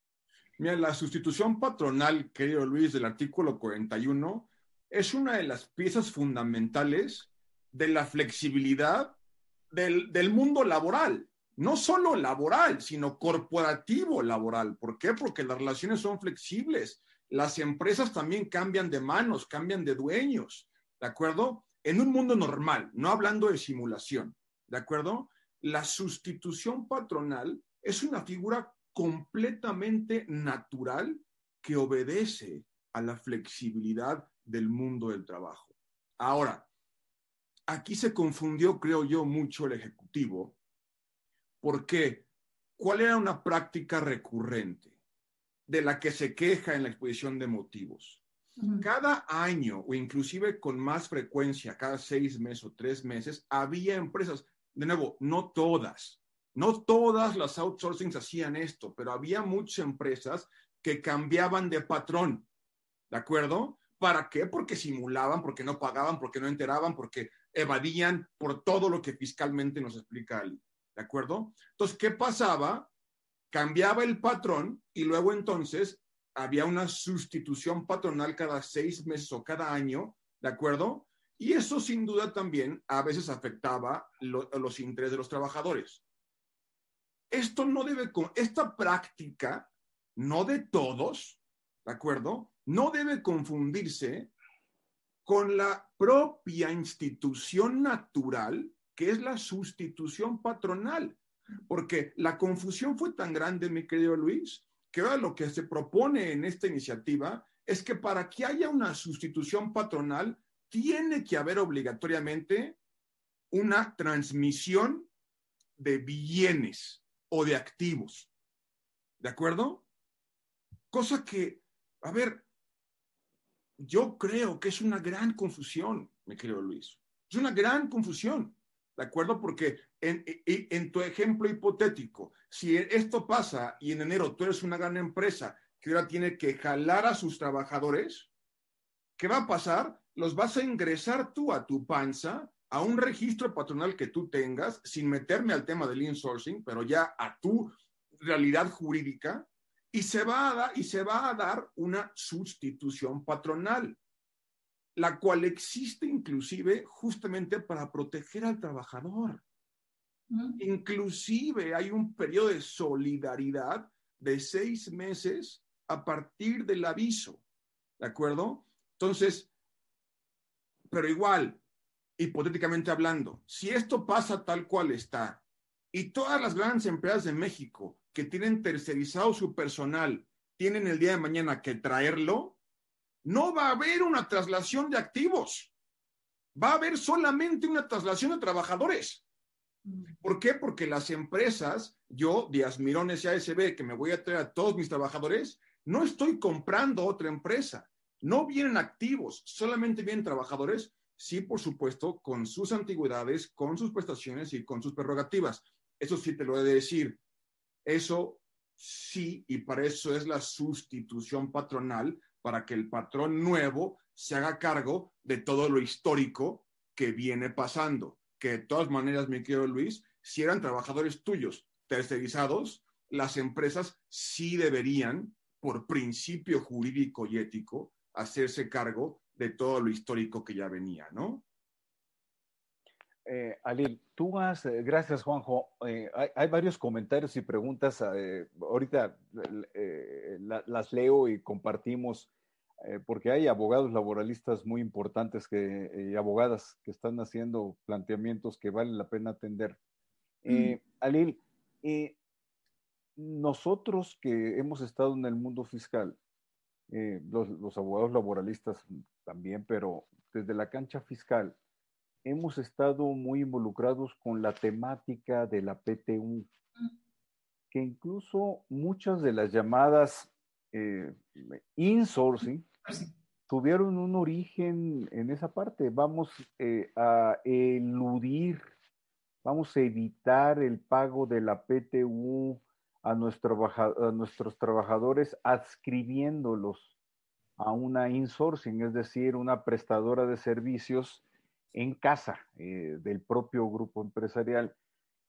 Mira, la sustitución patronal, querido Luis, del artículo 41 es una de las piezas fundamentales de la flexibilidad del, del mundo laboral. No solo laboral, sino corporativo laboral. ¿Por qué? Porque las relaciones son flexibles. Las empresas también cambian de manos, cambian de dueños. ¿De acuerdo? En un mundo normal, no hablando de simulación. ¿De acuerdo? La sustitución patronal es una figura completamente natural que obedece a la flexibilidad del mundo del trabajo. Ahora, aquí se confundió, creo yo, mucho el Ejecutivo, porque ¿cuál era una práctica recurrente de la que se queja en la exposición de motivos? Cada año, o inclusive con más frecuencia, cada seis meses o tres meses, había empresas, de nuevo, no todas, no todas las outsourcings hacían esto, pero había muchas empresas que cambiaban de patrón, ¿de acuerdo? ¿Para qué? Porque simulaban, porque no pagaban, porque no enteraban, porque evadían por todo lo que fiscalmente nos explica Ali, ¿de acuerdo? Entonces, ¿qué pasaba? Cambiaba el patrón y luego entonces había una sustitución patronal cada seis meses o cada año, ¿de acuerdo? Y eso sin duda también a veces afectaba los intereses de los trabajadores esto no debe, esta práctica, no de todos, ¿de acuerdo? No debe confundirse con la propia institución natural, que es la sustitución patronal. Porque la confusión fue tan grande, mi querido Luis, que ahora lo que se propone en esta iniciativa es que para que haya una sustitución patronal, tiene que haber obligatoriamente una transmisión de bienes o de activos. ¿De acuerdo? Cosa que, a ver, yo creo que es una gran confusión, mi querido Luis. Es una gran confusión. ¿De acuerdo? Porque en, en, tu ejemplo hipotético, si esto pasa y en enero tú eres una gran empresa que ahora tiene que jalar a sus trabajadores, ¿qué va a pasar? Los vas a ingresar tú a tu panza, a un registro patronal que tú tengas, sin meterme al tema del insourcing, pero ya a tu realidad jurídica, y se va a y se va a dar una sustitución patronal, la cual existe inclusive justamente para proteger al trabajador. Inclusive hay un periodo de solidaridad de seis meses a partir del aviso, ¿de acuerdo? Entonces, pero igual, hipotéticamente hablando, si esto pasa tal cual está y todas las grandes empresas de México que tienen tercerizado su personal tienen el día de mañana que traerlo, no va a haber una traslación de activos. Va a haber solamente una traslación de trabajadores. ¿Por qué? Porque las empresas, yo, Díaz Mirones y ASB, que me voy a traer a todos mis trabajadores, no estoy comprando otra empresa. No vienen activos, solamente vienen trabajadores, sí, por supuesto, con sus antigüedades, con sus prestaciones y con sus prerrogativas. Eso sí te lo he de decir. Eso sí, y para eso es la sustitución patronal, para que el patrón nuevo se haga cargo de todo lo histórico que viene pasando. Que de todas maneras, mi querido Luis, si eran trabajadores tuyos tercerizados, las empresas sí deberían, por principio jurídico y ético, hacerse cargo de todo lo histórico que ya venía, ¿no? Eh, Alil, tú has, eh, gracias Juanjo, eh, hay, varios comentarios y preguntas, eh, ahorita las leo y compartimos, porque hay abogados laboralistas muy importantes que, y abogadas que están haciendo planteamientos que valen la pena atender. Mm. Alil, nosotros que hemos estado en el mundo fiscal, los, los abogados laboralistas también, pero desde la cancha fiscal, hemos estado muy involucrados con la temática de la PTU, que incluso muchas de las llamadas eh, insourcing tuvieron un origen en esa parte. Vamos eh, a eludir, vamos a evitar el pago de la PTU a, nuestro, a nuestros trabajadores adscribiéndolos a una insourcing, es decir, una prestadora de servicios en casa eh, del propio grupo empresarial.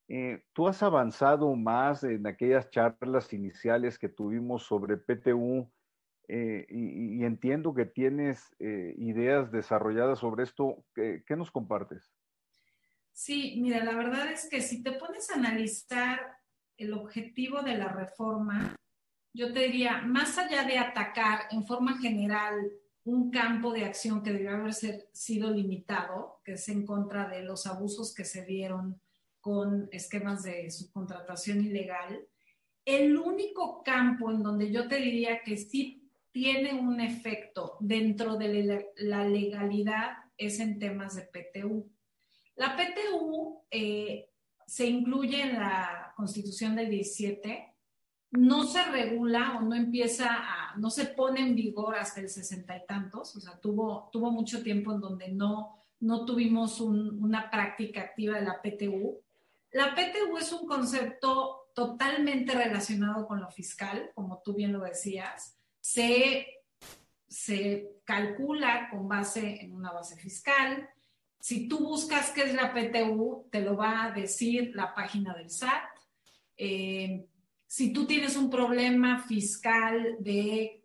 Eh, ¿Tú has avanzado más en aquellas charlas iniciales que tuvimos sobre PTU eh, y, entiendo que tienes ideas desarrolladas sobre esto? ¿Qué, ¿Qué, nos compartes? Sí, mira, la verdad es que si te pones a analizar el objetivo de la reforma, yo te diría, más allá de atacar en forma general un campo de acción que debió haber sido limitado, que es en contra de los abusos que se dieron con esquemas de subcontratación ilegal. El único campo en donde yo te diría que sí tiene un efecto dentro de la legalidad es en temas de PTU. La PTU eh, se incluye en la Constitución del 17 no se regula o no empieza a, no se pone en vigor hasta el sesenta y tantos, o sea, tuvo, tuvo mucho tiempo en donde no, no tuvimos una práctica activa de la PTU. La PTU es un concepto totalmente relacionado con lo fiscal, como tú bien lo decías. Se, se calcula con base en una base fiscal. Si tú buscas qué es la PTU, te lo va a decir la página del SAT. Eh, si tú tienes un problema fiscal de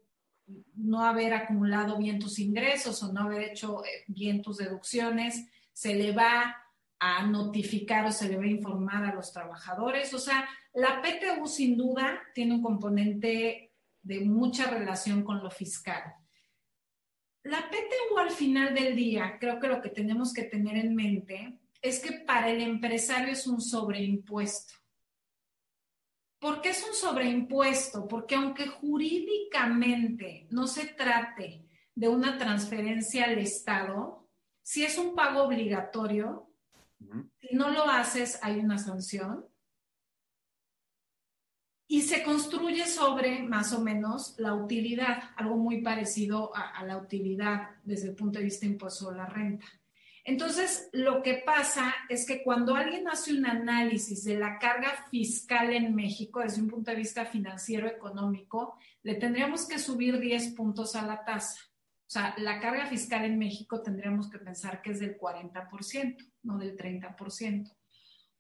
no haber acumulado bien tus ingresos o no haber hecho eh, bien tus deducciones, se le va a notificar o se le va a informar a los trabajadores. O sea, la PTU sin duda tiene un componente de mucha relación con lo fiscal. La PTU al final del día, creo que lo que tenemos que tener en mente es que para el empresario es un sobreimpuesto. ¿Por qué es un sobreimpuesto? Porque aunque jurídicamente no se trate de una transferencia al Estado, si es un pago obligatorio, si no lo haces hay una sanción. Y se construye sobre más o menos la utilidad, algo muy parecido a, a la utilidad desde el punto de vista impuesto a la renta. Entonces, lo que pasa es que cuando alguien hace un análisis de la carga fiscal en México desde un punto de vista financiero económico, le tendríamos que subir 10 puntos a la tasa. O sea, la carga fiscal en México tendríamos que pensar que es del 40%, no del 30%.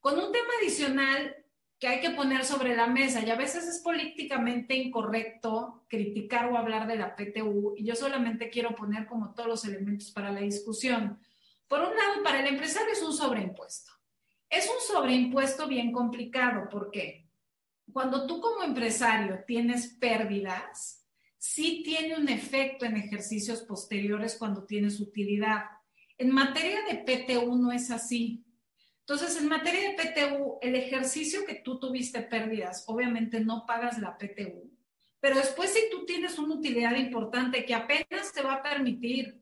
Con un tema adicional que hay que poner sobre la mesa, y a veces es políticamente incorrecto criticar o hablar de la PTU, y yo solamente quiero poner como todos los elementos para la discusión. Por un lado, para el empresario es un sobreimpuesto. Es un sobreimpuesto bien complicado, porque cuando tú como empresario tienes pérdidas, sí tiene un efecto en ejercicios posteriores cuando tienes utilidad. En materia de PTU no es así. Entonces, en materia de PTU, el ejercicio que tú tuviste pérdidas, obviamente no pagas la PTU, pero después si tú tienes una utilidad importante que apenas te va a permitir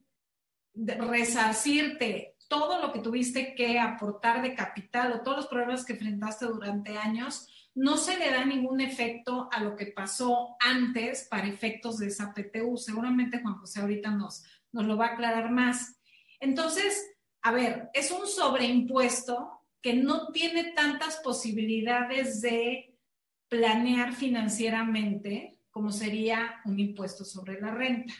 resarcirte todo lo que tuviste que aportar de capital o todos los problemas que enfrentaste durante años, no se le da ningún efecto a lo que pasó antes para efectos de esa PTU. Seguramente Juan José ahorita nos, nos lo va a aclarar más. Entonces, a ver, es un sobreimpuesto que no tiene tantas posibilidades de planear financieramente como sería un impuesto sobre la renta.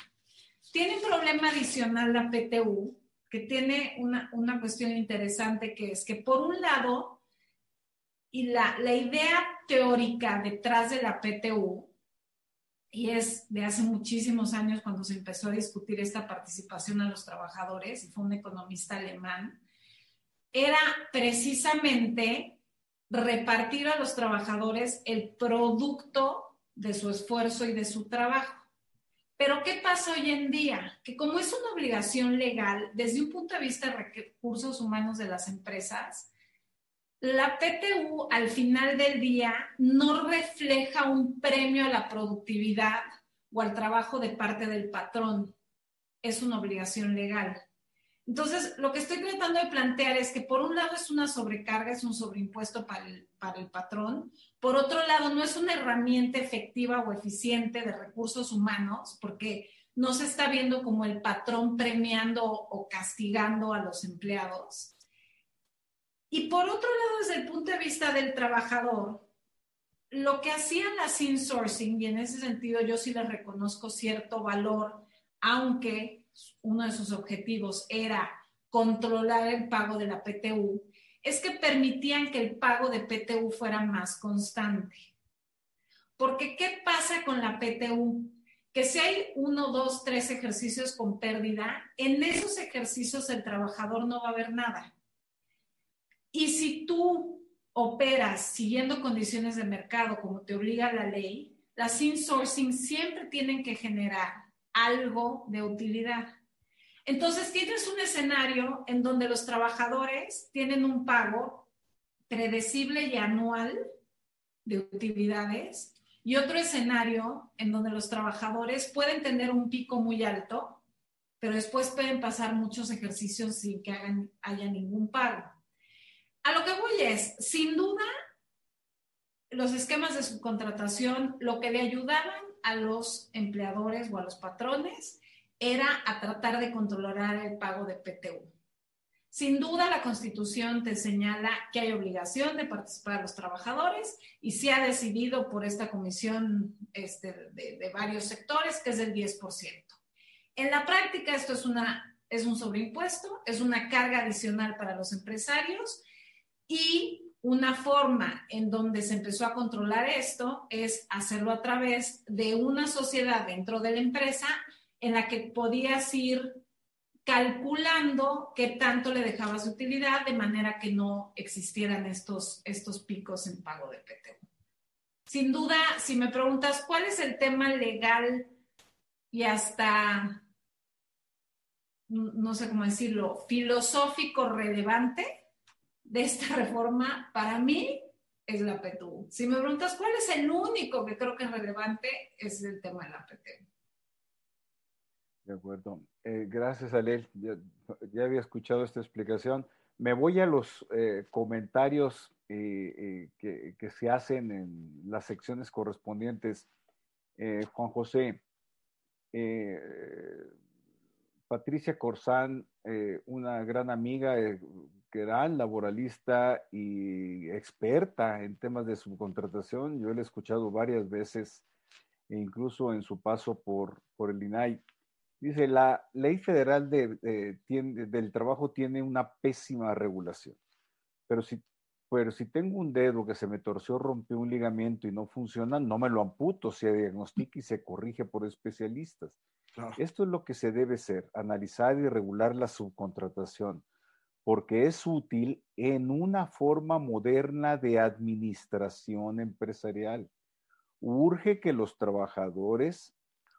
Tiene un problema adicional la PTU, que tiene una, una cuestión interesante, que es que por un lado, y la, idea teórica detrás de la PTU, y es de hace muchísimos años cuando se empezó a discutir esta participación a los trabajadores, y fue un economista alemán, era precisamente repartir a los trabajadores el producto de su esfuerzo y de su trabajo. Pero ¿qué pasa hoy en día? Que como es una obligación legal, desde un punto de vista de recursos humanos de las empresas, la PTU al final del día no refleja un premio a la productividad o al trabajo de parte del patrón. Es una obligación legal. Entonces, lo que estoy tratando de plantear es que por un lado es una sobrecarga, es un sobreimpuesto para el, para el patrón. Por otro lado, no es una herramienta efectiva o eficiente de recursos humanos, porque no se está viendo como el patrón premiando o castigando a los empleados. Y por otro lado, desde el punto de vista del trabajador, lo que hacían las insourcing, y en ese sentido yo sí les reconozco cierto valor, aunque uno de sus objetivos era controlar el pago de la PTU, es que permitían que el pago de PTU fuera más constante. Porque, ¿qué pasa con la PTU? Que si hay uno, dos, tres ejercicios con pérdida, en esos ejercicios el trabajador no va a ver nada y si tú operas siguiendo condiciones de mercado como te obliga la ley, las insourcing siempre tienen que generar algo de utilidad. Entonces tienes un escenario en donde los trabajadores tienen un pago predecible y anual de utilidades y otro escenario en donde los trabajadores pueden tener un pico muy alto, pero después pueden pasar muchos ejercicios sin que hagan, haya ningún pago. A lo que voy es, sin duda, los esquemas de subcontratación lo que le ayudaban a los empleadores o a los patrones era a tratar de controlar el pago de PTU. Sin duda, la Constitución te señala que hay obligación de participar a los trabajadores y se ha decidido por esta comisión este, de, de, varios sectores que es del 10%. En la práctica, esto es, una, es un sobreimpuesto, es una carga adicional para los empresarios y una forma en donde se empezó a controlar esto es hacerlo a través de una sociedad dentro de la empresa en la que podías ir calculando qué tanto le dejabas utilidad de manera que no existieran estos, estos picos en pago de PTU. Sin duda, si me preguntas cuál es el tema legal y hasta, no sé cómo decirlo, filosófico relevante, de esta reforma, para mí, es la PTU. Si me preguntas cuál es el único que creo que es relevante, es el tema de la PTU. De acuerdo. Eh, gracias, Alel. Ya, ya, había escuchado esta explicación. Me voy a los eh, comentarios eh, que, que, se hacen en las secciones correspondientes. Juan José, Patricia Corzán, una gran amiga, gran laboralista y experta en temas de subcontratación. Yo le he escuchado varias veces, e incluso en su paso por, por el INAI. Dice, la ley federal del trabajo tiene una pésima regulación, pero si, pero si tengo un dedo que se me torció, rompió un ligamento y no funciona, no me lo amputo, se diagnostica y se corrige por especialistas. Esto es lo que se debe hacer, analizar y regular la subcontratación, porque es útil en una forma moderna de administración empresarial. Urge que los trabajadores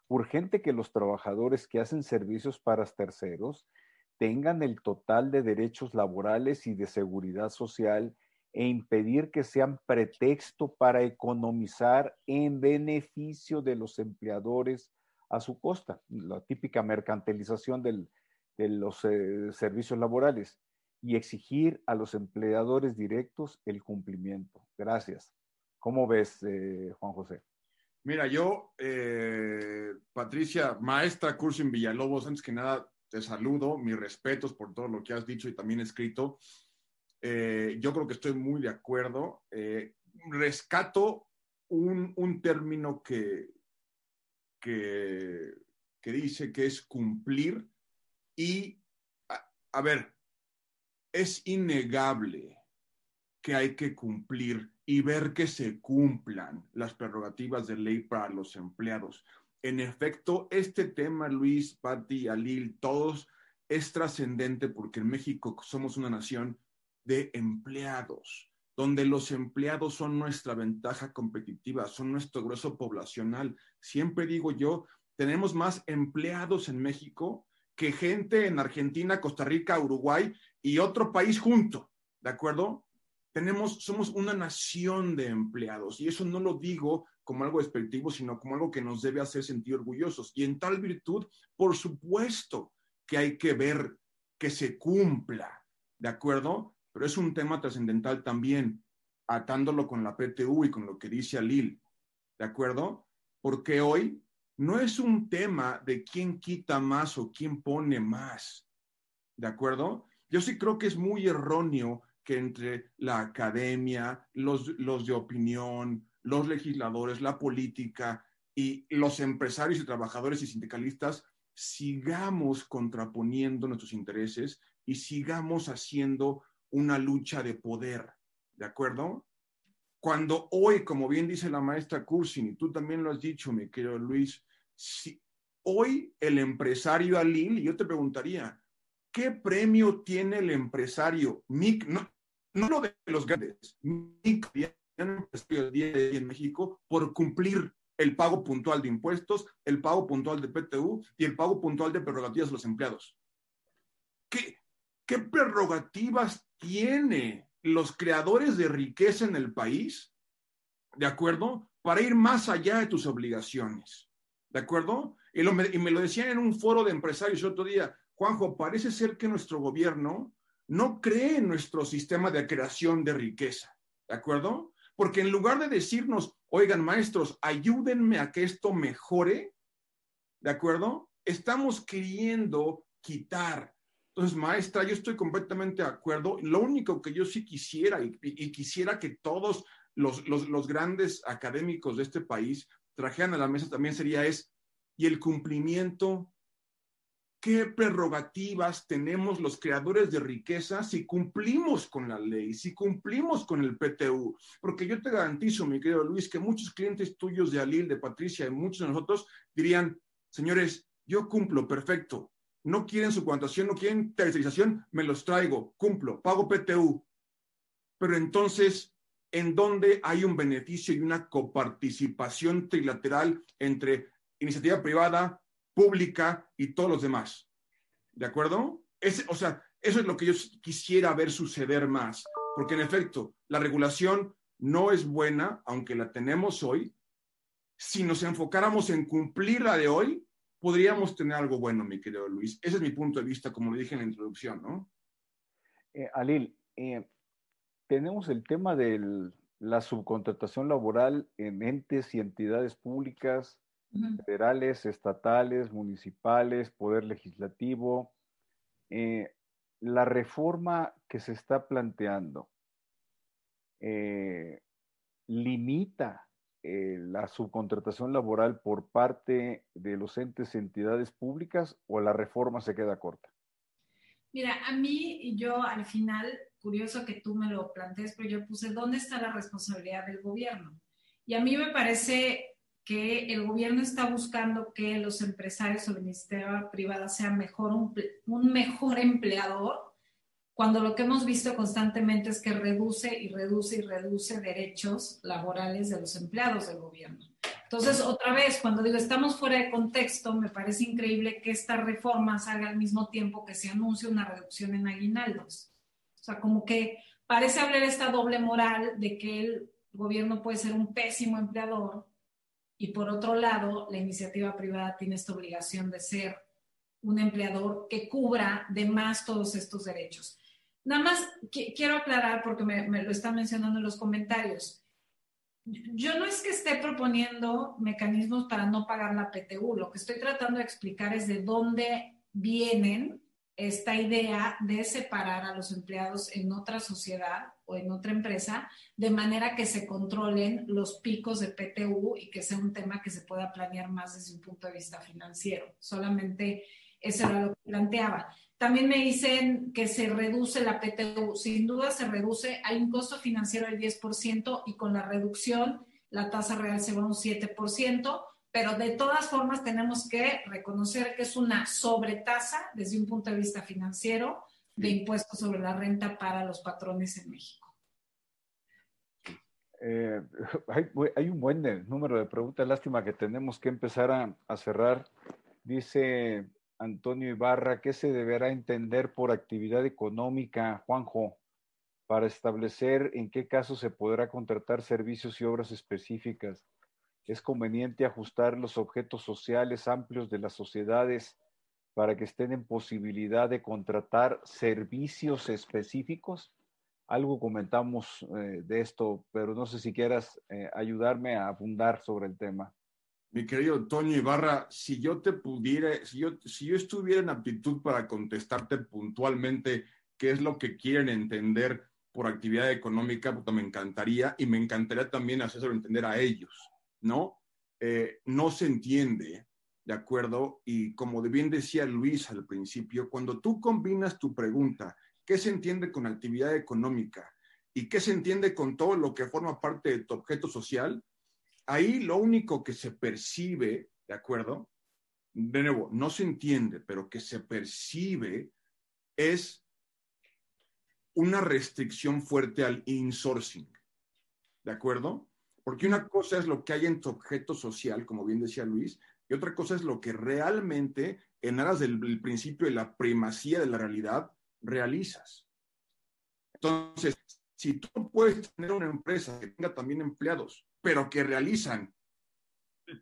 urgente que los trabajadores que hacen servicios para terceros tengan el total de derechos laborales y de seguridad social e impedir que sean pretexto para economizar en beneficio de los empleadores a su costa, la típica mercantilización de los eh, servicios laborales y exigir a los empleadores directos el cumplimiento. Gracias. ¿Cómo ves, eh, Juan José? Mira, yo, eh, Patricia, maestra en Villalobos, antes que nada te saludo, mis respetos por todo lo que has dicho y también escrito. Eh, yo creo que estoy muy de acuerdo. Rescato un, término que, que, dice que es cumplir y, a ver, es innegable que hay que cumplir y ver que se cumplan las prerrogativas de ley para los empleados. En efecto, este tema, Luis, Patti, Alil, todos, es trascendente porque en México somos una nación de empleados, donde los empleados son nuestra ventaja competitiva, son nuestro grueso poblacional. Siempre digo yo, tenemos más empleados en México que gente en Argentina, Costa Rica, Uruguay y otro país junto, ¿de acuerdo? tenemos, somos una nación de empleados y eso no lo digo como algo despectivo, sino como algo que nos debe hacer sentir orgullosos. Y en tal virtud, por supuesto que hay que ver que se cumpla, ¿de acuerdo? Pero es un tema trascendental también, atándolo con la PTU y con lo que dice Alil, ¿de acuerdo? Porque hoy no es un tema de quién quita más o quién pone más, ¿de acuerdo? Yo sí creo que es muy erróneo que entre la academia, los, los de opinión, los legisladores, la política y los empresarios y trabajadores y sindicalistas sigamos contraponiendo nuestros intereses y sigamos haciendo una lucha de poder, ¿de acuerdo? Cuando hoy, como bien dice la maestra Cursin, y tú también lo has dicho, mi querido Luis, hoy el empresario Alil, yo te preguntaría, ¿qué premio tiene el empresario? no, no lo de los grandes, en México por cumplir el pago puntual de impuestos, el pago puntual de PTU y el pago puntual de prerrogativas de los empleados. ¿Qué, prerrogativas tiene los creadores de riqueza en el país? ¿De acuerdo? Para ir más allá de tus obligaciones. ¿De acuerdo? Y, y me lo decían en un foro de empresarios el otro día, Juanjo, parece ser que nuestro gobierno no cree en nuestro sistema de creación de riqueza, ¿de acuerdo? Porque en lugar de decirnos, oigan maestros, ayúdenme a que esto mejore, ¿de acuerdo? Estamos queriendo quitar. Entonces, maestra, yo estoy completamente de acuerdo. Lo único que yo sí quisiera y, quisiera que todos los, los grandes académicos de este país trajeran a la mesa también sería es, y el cumplimiento qué prerrogativas tenemos los creadores de riqueza si cumplimos con la ley, si cumplimos con el PTU. Porque yo te garantizo, mi querido Luis, que muchos clientes tuyos de Alil, de Patricia y muchos de nosotros dirían, señores, yo cumplo, perfecto. No quieren su cuantación, no quieren tercerización, me los traigo, cumplo, pago PTU. Pero entonces, ¿en dónde hay un beneficio y una coparticipación trilateral entre iniciativa privada, pública y todos los demás. ¿De acuerdo? o sea, eso es lo que yo quisiera ver suceder más, porque en efecto, la regulación no es buena, aunque la tenemos hoy. Si nos enfocáramos en cumplir la de hoy, podríamos tener algo bueno, mi querido Luis. Ese es mi punto de vista, como lo dije en la introducción, ¿no? Eh, Alil, eh, tenemos el tema de la subcontratación laboral en entes y entidades públicas federales, estatales, municipales, poder legislativo. Eh, la reforma que se está planteando eh, limita eh, la subcontratación laboral por parte de los entes entidades públicas o la reforma se queda corta? Mira, a mí, yo al final, curioso que tú me lo plantees, pero yo puse, ¿dónde está la responsabilidad del gobierno? Y a mí me parece que el gobierno está buscando que los empresarios o la iniciativa privada sean mejor un, mejor empleador, cuando lo que hemos visto constantemente es que reduce y reduce y reduce derechos laborales de los empleados del gobierno. Entonces, otra vez, cuando digo estamos fuera de contexto, me parece increíble que esta reforma salga al mismo tiempo que se anuncia una reducción en aguinaldos. O sea, como que parece haber esta doble moral de que el gobierno puede ser un pésimo empleador y por otro lado, la iniciativa privada tiene esta obligación de ser un empleador que cubra de más todos estos derechos. Nada más quiero aclarar, porque me, lo están mencionando en los comentarios. Yo no es que esté proponiendo mecanismos para no pagar la PTU, lo que estoy tratando de explicar es de dónde vienen esta idea de separar a los empleados en otra sociedad o en otra empresa, de manera que se controlen los picos de PTU y que sea un tema que se pueda planear más desde un punto de vista financiero. Solamente eso era lo que planteaba. También me dicen que se reduce la PTU. Sin duda se reduce. Hay un costo financiero del 10% y con la reducción la tasa real se va a un 7% pero de todas formas tenemos que reconocer que es una sobretasa desde un punto de vista financiero de impuestos sobre la renta para los patrones en México. Eh, hay, un buen número de preguntas, lástima que tenemos que empezar a, a cerrar. Dice Antonio Ibarra, ¿qué se deberá entender por actividad económica, Juanjo, para establecer en qué caso se podrá contratar servicios y obras específicas? Es conveniente ajustar los objetos sociales amplios de las sociedades para que estén en posibilidad de contratar servicios específicos. Algo comentamos eh, de esto, pero no sé si quieras eh, ayudarme a abundar sobre el tema. Mi querido Toño Ibarra, si yo te pudiera, si yo, si yo estuviera en aptitud para contestarte puntualmente qué es lo que quieren entender por actividad económica, pues me encantaría y me encantaría también hacerlo entender a ellos. ¿No? Eh, no se entiende, ¿de acuerdo? Y como bien decía Luis al principio, cuando tú combinas tu pregunta, ¿qué se entiende con actividad económica? ¿Y qué se entiende con todo lo que forma parte de tu objeto social? Ahí lo único que se percibe, ¿de acuerdo? De nuevo, no se entiende, pero que se percibe es una restricción fuerte al insourcing, ¿de acuerdo? Porque una cosa es lo que hay en tu objeto social, como bien decía Luis, y otra cosa es lo que realmente, en aras del, principio de la primacía de la realidad, realizas. Entonces, si tú puedes tener una empresa que tenga también empleados, pero que realizan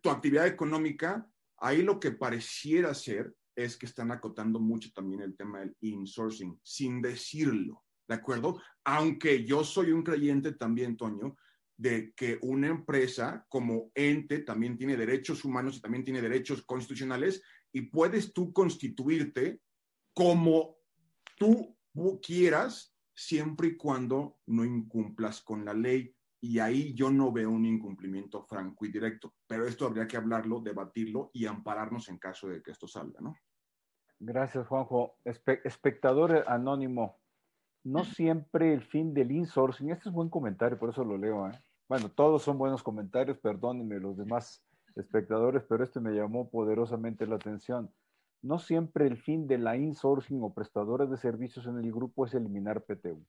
tu actividad económica, ahí lo que pareciera ser es que están acotando mucho también el tema del insourcing, sin decirlo, ¿de acuerdo? Aunque yo soy un creyente también, Toño, de que una empresa como ente también tiene derechos humanos y también tiene derechos constitucionales y puedes tú constituirte como tú quieras siempre y cuando no incumplas con la ley. Y ahí yo no veo un incumplimiento franco y directo, pero esto habría que hablarlo, debatirlo y ampararnos en caso de que esto salga, ¿no? Gracias, Juanjo. espectador anónimo, no siempre el fin del insourcing, este es buen comentario, por eso lo leo, ¿eh? Bueno, todos son buenos comentarios, perdónenme los demás espectadores, pero este me llamó poderosamente la atención. No siempre el fin de la insourcing o prestadores de servicios en el grupo es eliminar PTU.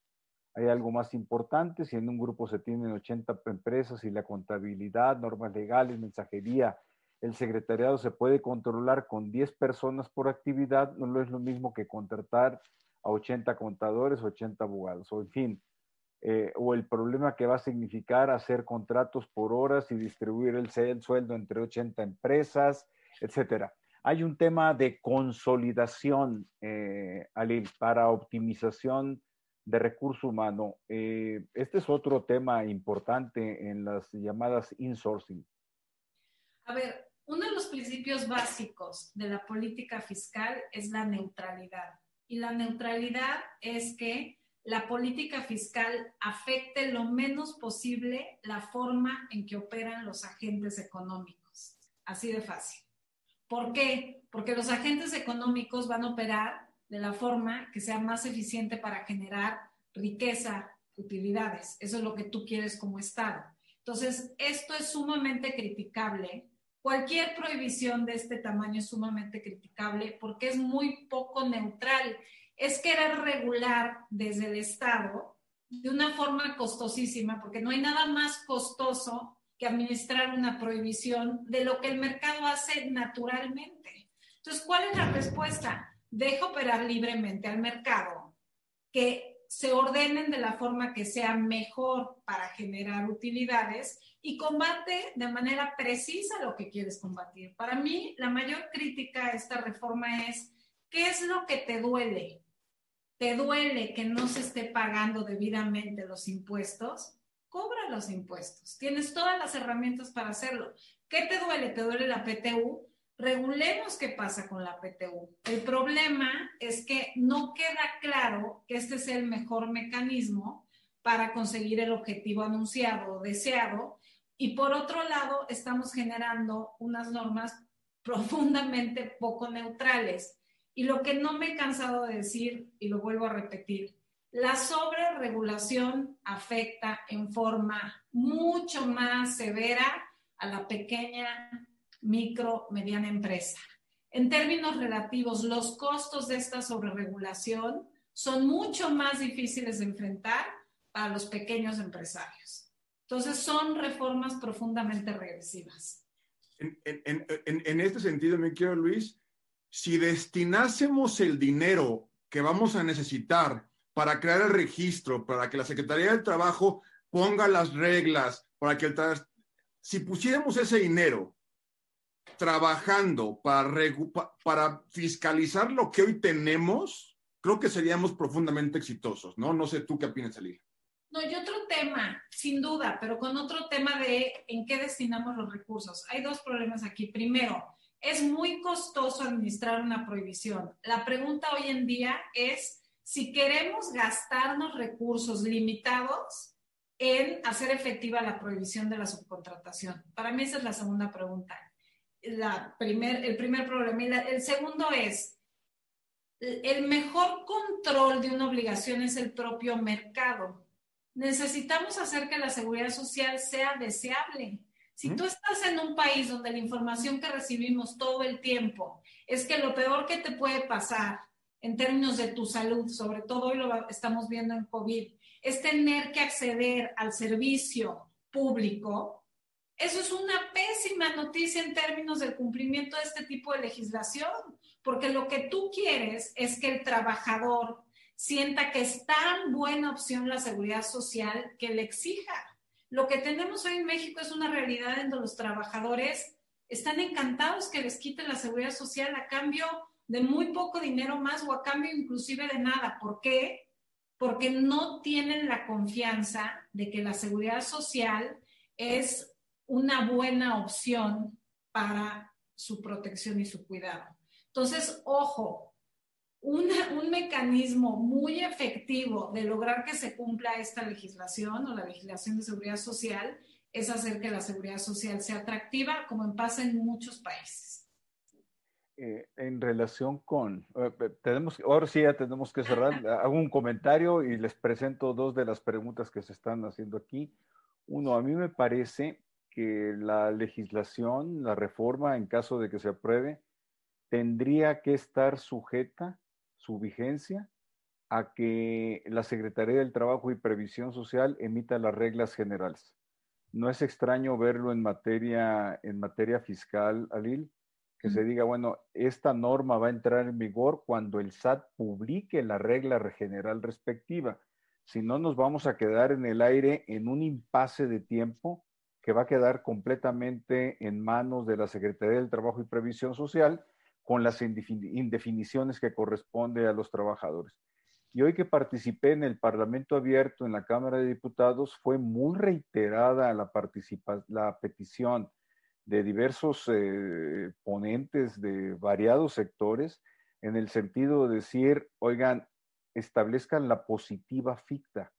Hay algo más importante, si en un grupo se tienen 80 empresas y la contabilidad, normas legales, mensajería, el secretariado se puede controlar con 10 personas por actividad, no es lo mismo que contratar a 80 contadores, 80 abogados, o en fin, eh, o el problema que va a significar hacer contratos por horas y distribuir el, sueldo entre 80 empresas, etcétera. Hay un tema de consolidación, eh, Alil, para optimización de recurso humano. Eh, este es otro tema importante en las llamadas insourcing. A ver, uno de los principios básicos de la política fiscal es la neutralidad. Y la neutralidad es que la política fiscal afecte lo menos posible la forma en que operan los agentes económicos. Así de fácil. ¿Por qué? Porque los agentes económicos van a operar de la forma que sea más eficiente para generar riqueza, utilidades. Eso es lo que tú quieres como Estado. Entonces, esto es sumamente criticable. Cualquier prohibición de este tamaño es sumamente criticable porque es muy poco neutral. Es querer regular desde el Estado de una forma costosísima, porque no hay nada más costoso que administrar una prohibición de lo que el mercado hace naturalmente. Entonces, ¿cuál es la respuesta? Deja operar libremente al mercado, que se ordenen de la forma que sea mejor para generar utilidades y combate de manera precisa lo que quieres combatir. Para mí, la mayor crítica a esta reforma es, ¿qué es lo que te duele? ¿Te duele que no se esté pagando debidamente los impuestos? Cobra los impuestos. Tienes todas las herramientas para hacerlo. ¿Qué te duele? ¿Te duele la PTU? regulemos qué pasa con la PTU. El problema es que no queda claro que este sea el mejor mecanismo para conseguir el objetivo anunciado o deseado. Y por otro lado, estamos generando unas normas profundamente poco neutrales. Y lo que no me he cansado de decir, y lo vuelvo a repetir, la sobreregulación afecta en forma mucho más severa a la pequeña micro, mediana empresa. En términos relativos, los costos de esta sobreregulación son mucho más difíciles de enfrentar para los pequeños empresarios. Entonces, son reformas profundamente regresivas. En, este sentido, me quiero, Luis, si destinásemos el dinero que vamos a necesitar para crear el registro, para que la Secretaría del Trabajo ponga las reglas, para que el si pusiéramos ese dinero trabajando para, para fiscalizar lo que hoy tenemos, creo que seríamos profundamente exitosos, ¿no? No sé tú qué opinas, Alila. No, y otro tema, sin duda, pero con otro tema de en qué destinamos los recursos. Hay dos problemas aquí. Primero, es muy costoso administrar una prohibición. La pregunta hoy en día es si queremos gastarnos recursos limitados en hacer efectiva la prohibición de la subcontratación. Para mí esa es la segunda pregunta el primer problema. el segundo es, el mejor control de una obligación es el propio mercado. Necesitamos hacer que la seguridad social sea deseable. Si tú estás en un país donde la información que recibimos todo el tiempo es que lo peor que te puede pasar en términos de tu salud, sobre todo hoy lo estamos viendo en COVID, es tener que acceder al servicio público, eso es una pésima noticia en términos del cumplimiento de este tipo de legislación, porque lo que tú quieres es que el trabajador sienta que es tan buena opción la seguridad social que le exija. Lo que tenemos hoy en México es una realidad en donde los trabajadores están encantados que les quiten la seguridad social a cambio de muy poco dinero más o a cambio inclusive de nada. ¿Por qué? Porque no tienen la confianza de que la seguridad social es una buena opción para su protección y su cuidado. Entonces, ojo, un mecanismo muy efectivo de lograr que se cumpla esta legislación o la legislación de seguridad social es hacer que la seguridad social sea atractiva, como pasa en muchos países. Eh, en relación con, eh, tenemos, ahora sí ya tenemos que cerrar, hago un comentario y les presento dos de las preguntas que se están haciendo aquí. Uno, a mí me parece que la legislación, la reforma, en caso de que se apruebe, tendría que estar sujeta, su vigencia, a que la Secretaría del Trabajo y Previsión Social emita las reglas generales. No es extraño verlo en materia, en materia fiscal, Alil, que se diga, bueno, esta norma va a entrar en vigor cuando el SAT publique la regla general respectiva. Si no, nos vamos a quedar en el aire en un impasse de tiempo que va a quedar completamente en manos de la Secretaría del Trabajo y Previsión Social con las indefiniciones que corresponde a los trabajadores. Y hoy que participé en el Parlamento Abierto en la Cámara de Diputados, fue muy reiterada la, petición de diversos eh, ponentes de variados sectores en el sentido de decir, oigan, establezcan la positiva ficta.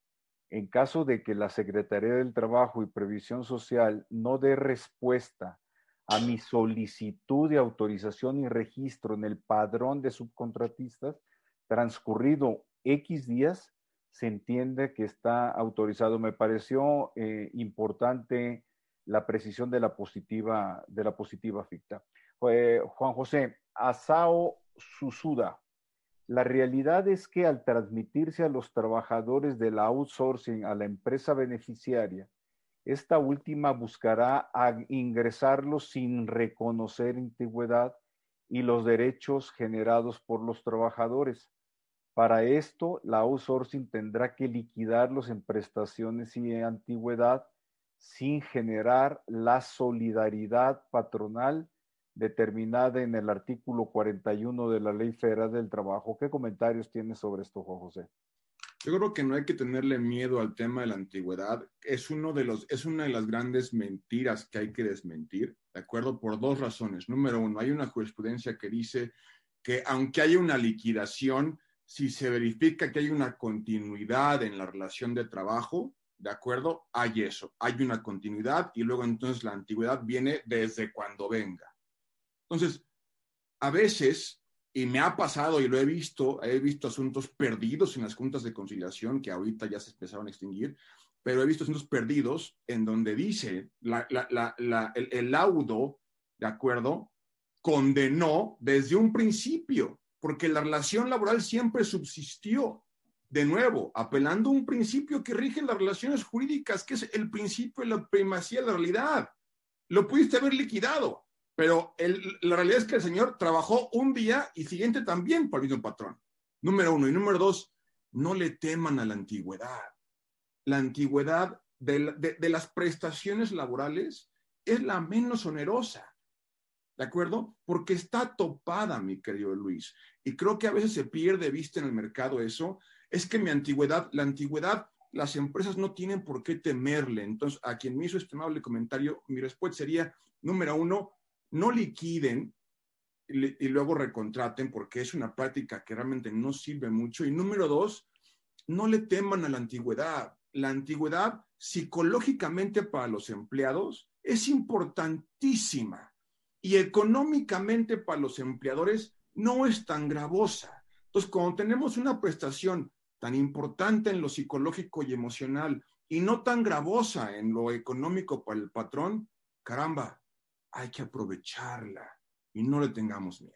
En caso de que la Secretaría del Trabajo y Previsión Social no dé respuesta a mi solicitud de autorización y registro en el padrón de subcontratistas, transcurrido X días, se entiende que está autorizado. Me pareció eh, importante la precisión de la positiva, de la positiva ficta. Juan José, Asao Susuda, la realidad es que al transmitirse a los trabajadores del outsourcing a la empresa beneficiaria, esta última buscará ingresarlos sin reconocer antigüedad y los derechos generados por los trabajadores. Para esto, la outsourcing tendrá que liquidarlos en prestaciones y antigüedad sin generar la solidaridad patronal determinada en el artículo 41 de la Ley Federal del Trabajo. ¿Qué comentarios tienes sobre esto, Juan José? Yo creo que no hay que tenerle miedo al tema de la antigüedad. Es, uno de los, es una de las grandes mentiras que hay que desmentir, ¿de acuerdo? Por dos razones. Número uno, hay una jurisprudencia que dice que aunque haya una liquidación, si se verifica que hay una continuidad en la relación de trabajo, ¿de acuerdo? Hay eso, hay una continuidad y luego entonces la antigüedad viene desde cuando venga. Entonces, a veces y me ha pasado y lo he visto, he visto asuntos perdidos en las juntas de conciliación que ahorita ya se empezaron a extinguir, pero he visto asuntos perdidos en donde dice el, laudo, ¿de acuerdo? Condenó desde un principio, porque la relación laboral siempre subsistió. De nuevo, apelando a un principio que rige las relaciones jurídicas, que es el principio de la primacía de la realidad. Lo pudiste haber liquidado, pero la realidad es que el señor trabajó un día y siguiente también por el mismo patrón. Número uno. Y número dos, no le teman a la antigüedad. La antigüedad de, las prestaciones laborales es la menos onerosa. ¿De acuerdo? Porque está topada, mi querido Luis. Y creo que a veces se pierde vista en el mercado eso. Es que mi antigüedad, la antigüedad, las empresas no tienen por qué temerle. Entonces, a quien me hizo este amable comentario, mi respuesta sería, número uno, no liquiden y luego recontraten porque es una práctica que realmente no sirve mucho. Y número dos, no le teman a la antigüedad. La antigüedad psicológicamente para los empleados es importantísima y económicamente para los empleadores no es tan gravosa. Entonces, cuando tenemos una prestación tan importante en lo psicológico y emocional y no tan gravosa en lo económico para el patrón, caramba, hay que aprovecharla y no le tengamos miedo.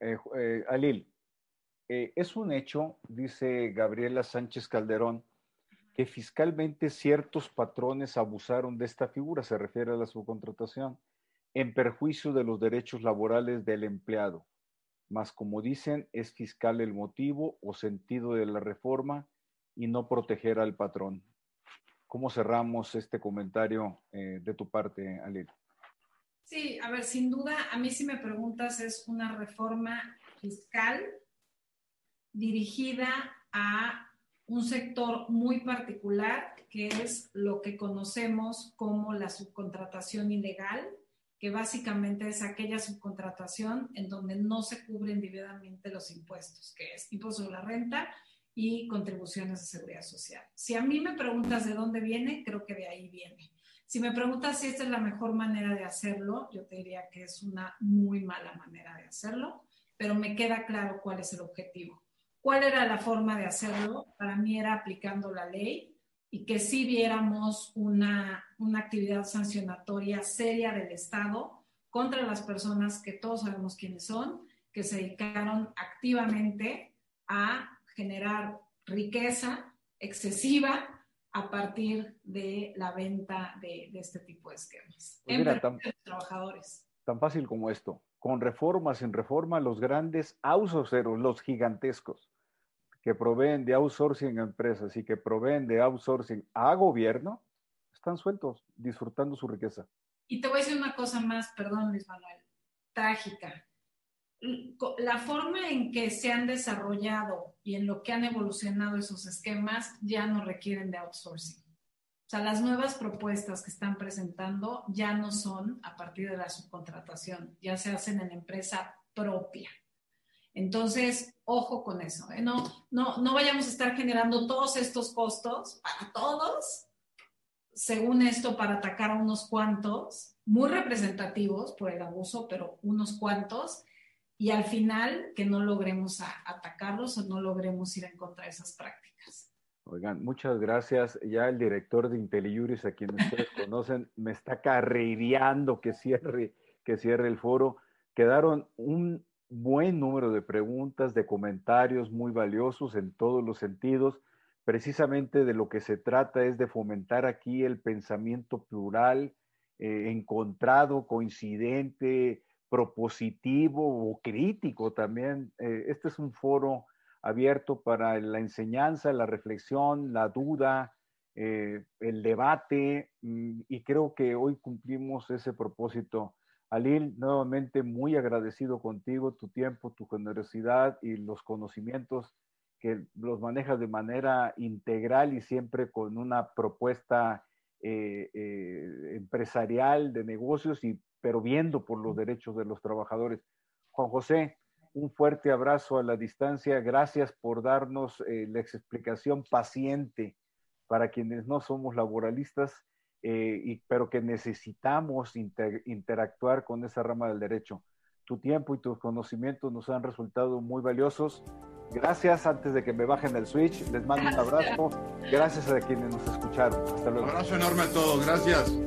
Eh, eh, Alil, eh, es un hecho, dice Gabriela Sánchez Calderón, que fiscalmente ciertos patrones abusaron de esta figura, se refiere a la subcontratación, en perjuicio de los derechos laborales del empleado. Mas, como dicen, es fiscal el motivo o sentido de la reforma y no proteger al patrón. ¿Cómo cerramos este comentario de tu parte, Alil? Sí, a ver, sin duda, a mí si me preguntas, es una reforma fiscal dirigida a un sector muy particular, que es lo que conocemos como la subcontratación ilegal, que básicamente es aquella subcontratación en donde no se cubren debidamente los impuestos, que es impuesto sobre la renta y contribuciones de seguridad social. Si a mí me preguntas de dónde viene, creo que de ahí viene. Si me preguntas si esta es la mejor manera de hacerlo, yo te diría que es una muy mala manera de hacerlo, pero me queda claro cuál es el objetivo. ¿Cuál era la forma de hacerlo? Para mí era aplicando la ley y que sí viéramos una, una actividad sancionatoria seria del Estado contra las personas que todos sabemos quiénes son, que se dedicaron activamente a generar riqueza excesiva a partir de la venta de, este tipo de esquemas. Pues mira, tan, trabajadores. Tan fácil como esto. Con reforma, sin reforma, los grandes outsourceros, los gigantescos, que proveen de outsourcing a empresas y que proveen de outsourcing a gobierno, están sueltos, disfrutando su riqueza. Y te voy a decir una cosa más, perdón Luis Manuel, trágica la forma en que se han desarrollado y en lo que han evolucionado esos esquemas ya no requieren de outsourcing. O sea, las nuevas propuestas que están presentando ya no son a partir de la subcontratación, ya se hacen en empresa propia. Entonces, ojo con eso. ¿eh? No, no, no vayamos a estar generando todos estos costos para todos, según esto, para atacar a unos cuantos, muy representativos por el abuso, pero unos cuantos, y al final que no logremos atacarlos o no logremos ir en contra de esas prácticas. Oigan, muchas gracias. Ya el director de IntelliJuris, a quien ustedes conocen, me está carrereando que cierre, que cierre el foro. Quedaron un buen número de preguntas, de comentarios muy valiosos en todos los sentidos. Precisamente de lo que se trata es de fomentar aquí el pensamiento plural, eh, encontrado, coincidente, propositivo o crítico también. Eh, este es un foro abierto para la enseñanza, la reflexión, la duda, eh, el debate, mm, y creo que hoy cumplimos ese propósito Alil, nuevamente muy agradecido contigo, tu tiempo, tu generosidad y los conocimientos que los manejas de manera integral y siempre con una propuesta eh, empresarial de negocios, y, pero viendo por los derechos de los trabajadores. Juan José, un fuerte abrazo a la distancia. Gracias por darnos eh, la explicación paciente para quienes no somos laboralistas eh, y, pero que necesitamos interactuar con esa rama del derecho. Tu tiempo y tus conocimientos nos han resultado muy valiosos. Gracias, antes de que me bajen el switch, les mando un abrazo. Gracias a quienes nos escucharon. Hasta luego. Un abrazo enorme a todos, gracias.